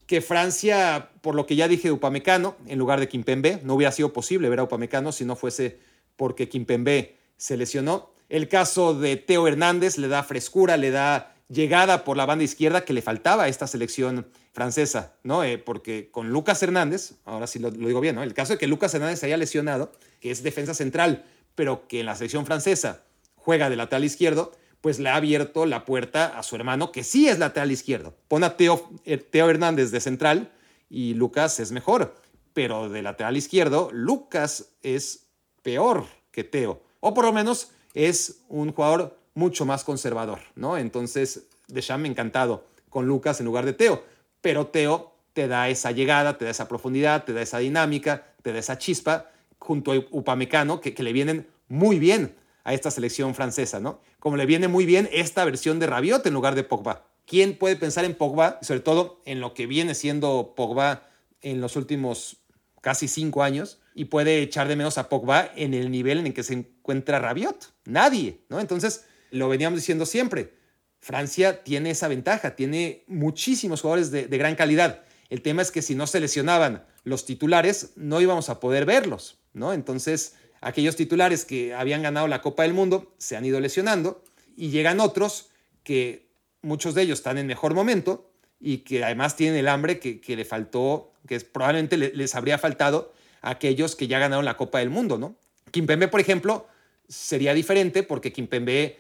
que Francia, por lo que ya dije de Upamecano, en lugar de Kimpembe, no hubiera sido posible ver a Upamecano si no fuese porque Kimpembe se lesionó. El caso de Teo Hernández le da frescura, le da llegada por la banda izquierda que le faltaba a esta selección francesa, ¿no? Eh, porque con Lucas Hernández, ahora sí lo, digo bien, ¿no? El caso de que Lucas Hernández se haya lesionado, que es defensa central, pero que en la selección francesa juega de lateral izquierdo, pues le ha abierto la puerta a su hermano, que sí es lateral izquierdo. Pon a Teo, eh, Hernández de central y Lucas es mejor. Pero de lateral izquierdo, Lucas es peor que Teo. O por lo menos es un jugador mucho más conservador, ¿no? Entonces, Deschamps encantado con Lucas en lugar de Teo. Pero Teo te da esa llegada, te da esa profundidad, te da esa dinámica, te da esa chispa, junto a Upamecano, que, que le vienen muy bien a esta selección francesa, ¿no? Como le viene muy bien esta versión de Rabiot en lugar de Pogba. ¿Quién puede pensar en Pogba, sobre todo en lo que viene siendo Pogba en los últimos casi cinco años, y puede echar de menos a Pogba en el nivel en el que se encuentra Rabiot? Nadie, ¿no? Entonces, lo veníamos diciendo siempre, Francia tiene esa ventaja, tiene muchísimos jugadores de, gran calidad. El tema es que si no se lesionaban los titulares, no íbamos a poder verlos, ¿no? Entonces, aquellos titulares que habían ganado la Copa del Mundo se han ido lesionando y llegan otros que muchos de ellos están en mejor momento y que además tienen el hambre que, le faltó, que probablemente les habría faltado a aquellos que ya ganaron la Copa del Mundo, ¿no? Kimpembe, por ejemplo, sería diferente porque Kimpembe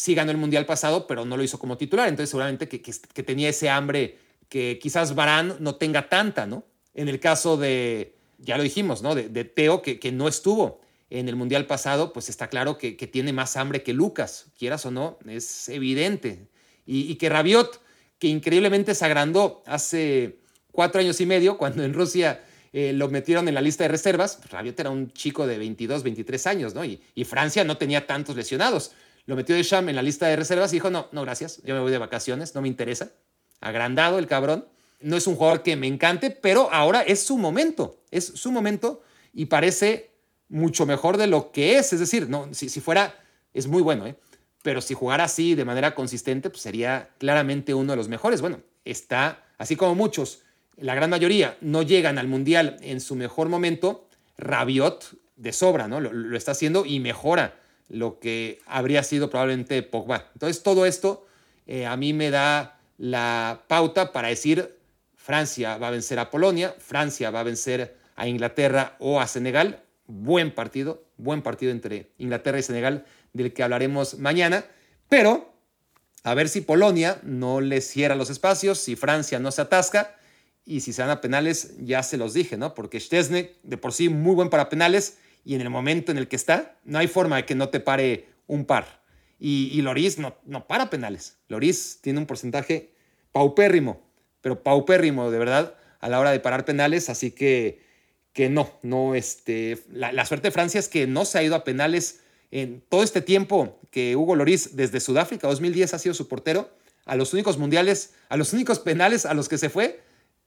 sí ganó el Mundial pasado, pero no lo hizo como titular, entonces seguramente que, tenía ese hambre que quizás Barán no tenga tanta, ¿no? En el caso de, ya lo dijimos, ¿no? De, Teo, que, que no estuvo en el Mundial pasado, pues está claro que, tiene más hambre que Lucas, quieras o no, es evidente. Y, que Rabiot, que increíblemente se agrandó hace cuatro años y medio, cuando en Rusia eh, lo metieron en la lista de reservas, pues Rabiot era un chico de 22, 23 años, ¿no? Y, Francia no tenía tantos lesionados. Lo metió de Sham en la lista de reservas y dijo, no, no, gracias, yo me voy de vacaciones, no me interesa. Agrandado el cabrón. No es un jugador que me encante, pero ahora es su momento, es su momento y parece mucho mejor de lo que es. Es decir, no, si, si fuera, es muy bueno, ¿eh? pero si jugara así de manera consistente, pues sería claramente uno de los mejores. Bueno, está, así como muchos, la gran mayoría no llegan al Mundial en su mejor momento, Rabiot de sobra, ¿no? Lo, está haciendo y mejora lo que habría sido probablemente Pogba. Entonces, todo esto eh, a mí me da la pauta para decir Francia va a vencer a Polonia, Francia va a vencer a Inglaterra o a Senegal, buen partido, buen partido entre Inglaterra y Senegal, del que hablaremos mañana, pero a ver si Polonia no le cierra los espacios, si Francia no se atasca y si se dan a penales, ya se los dije, ¿no? Porque Stesne, de por sí, muy buen para penales y en el momento en el que está, no hay forma de que no te pare un par. Y, y Loris no, no para penales. Loris tiene un porcentaje paupérrimo, pero paupérrimo, de verdad, a la hora de parar penales, así que que no, no, este, la, suerte de Francia es que no se ha ido a penales en todo este tiempo que Hugo Loris desde Sudáfrica 2010 ha sido su portero, a los únicos mundiales, a los únicos penales a los que se fue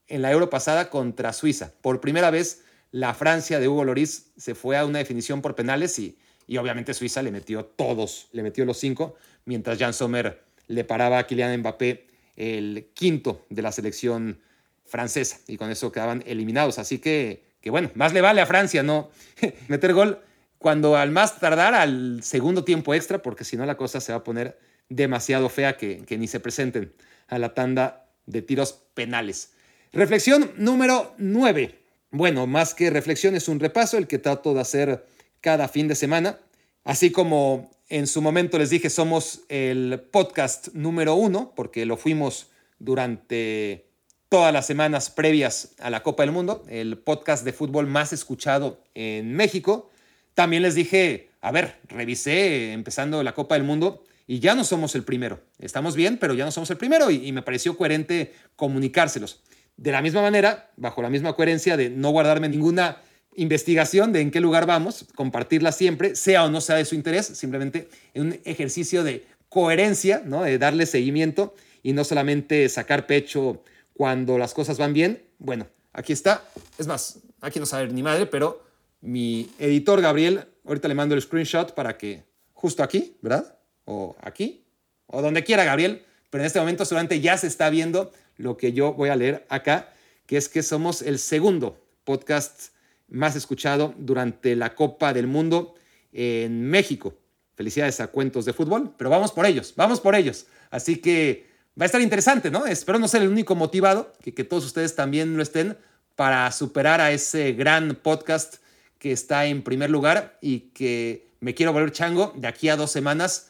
en la Euro pasada contra Suiza. Por primera vez la Francia de Hugo Loris se fue a una definición por penales y, y obviamente Suiza le metió todos, le metió los cinco, mientras Jan Sommer le paraba a Kylian Mbappé el quinto de la selección francesa y con eso quedaban eliminados. Así que que bueno, más le vale a Francia no meter gol cuando al más tardar al segundo tiempo extra, porque si no la cosa se va a poner demasiado fea que, que ni se presenten a la tanda de tiros penales. Reflexión número 9. Bueno, más que reflexión es un repaso el que trato de hacer cada fin de semana. Así como en su momento les dije, somos el podcast número uno, porque lo fuimos durante todas las semanas previas a la Copa del Mundo, el podcast de fútbol más escuchado en México. También les dije, a ver, revisé empezando la Copa del Mundo y ya no somos el primero. Estamos bien, pero ya no somos el primero y, me pareció coherente comunicárselos. De la misma manera, bajo la misma coherencia de no guardarme ninguna investigación de en qué lugar vamos, compartirla siempre, sea o no sea de su interés, simplemente en un ejercicio de coherencia, ¿no? de darle seguimiento y no solamente sacar pecho cuando las cosas van bien, bueno, aquí está. Es más, aquí no sabe ni madre, pero mi editor Gabriel, ahorita le mando el screenshot para que justo aquí, ¿verdad? O aquí, o donde quiera Gabriel, pero en este momento solamente ya se está viendo lo que yo voy a leer acá, que es que somos el segundo podcast más escuchado durante la Copa del Mundo en México. Felicidades a Cuentos de Fútbol, pero vamos por ellos, vamos por ellos. Así que va a estar interesante, ¿no? Espero no ser el único motivado, que, que todos ustedes también lo estén, para superar a ese gran podcast que está en primer lugar y que me quiero volver chango de aquí a dos semanas,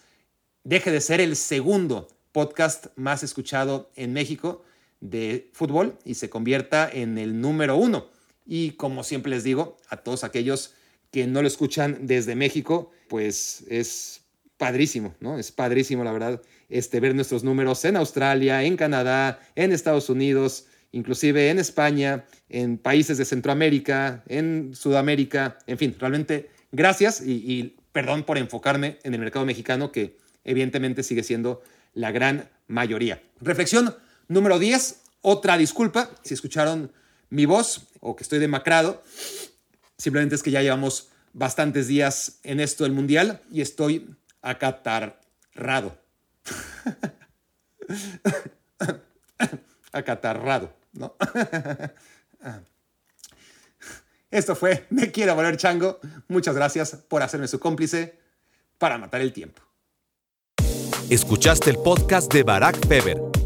deje de ser el segundo podcast más escuchado en México de fútbol y se convierta en el número uno. Y como siempre les digo, a todos aquellos que no lo escuchan desde México, pues es padrísimo, ¿no? Es padrísimo, la verdad, este, ver nuestros números en Australia, en Canadá, en Estados Unidos, inclusive en España, en países de Centroamérica, en Sudamérica, en fin, realmente gracias y, y perdón por enfocarme en el mercado mexicano que evidentemente sigue siendo la gran mayoría. Reflexión número 10, otra disculpa si escucharon mi voz o que estoy demacrado, simplemente es que ya llevamos bastantes días en esto del mundial y estoy acatarrado. acatarrado, ¿no? Esto fue Me Quiero Volver Chango. Muchas gracias por hacerme su cómplice para matar el tiempo. Escuchaste el podcast de Barack Feber.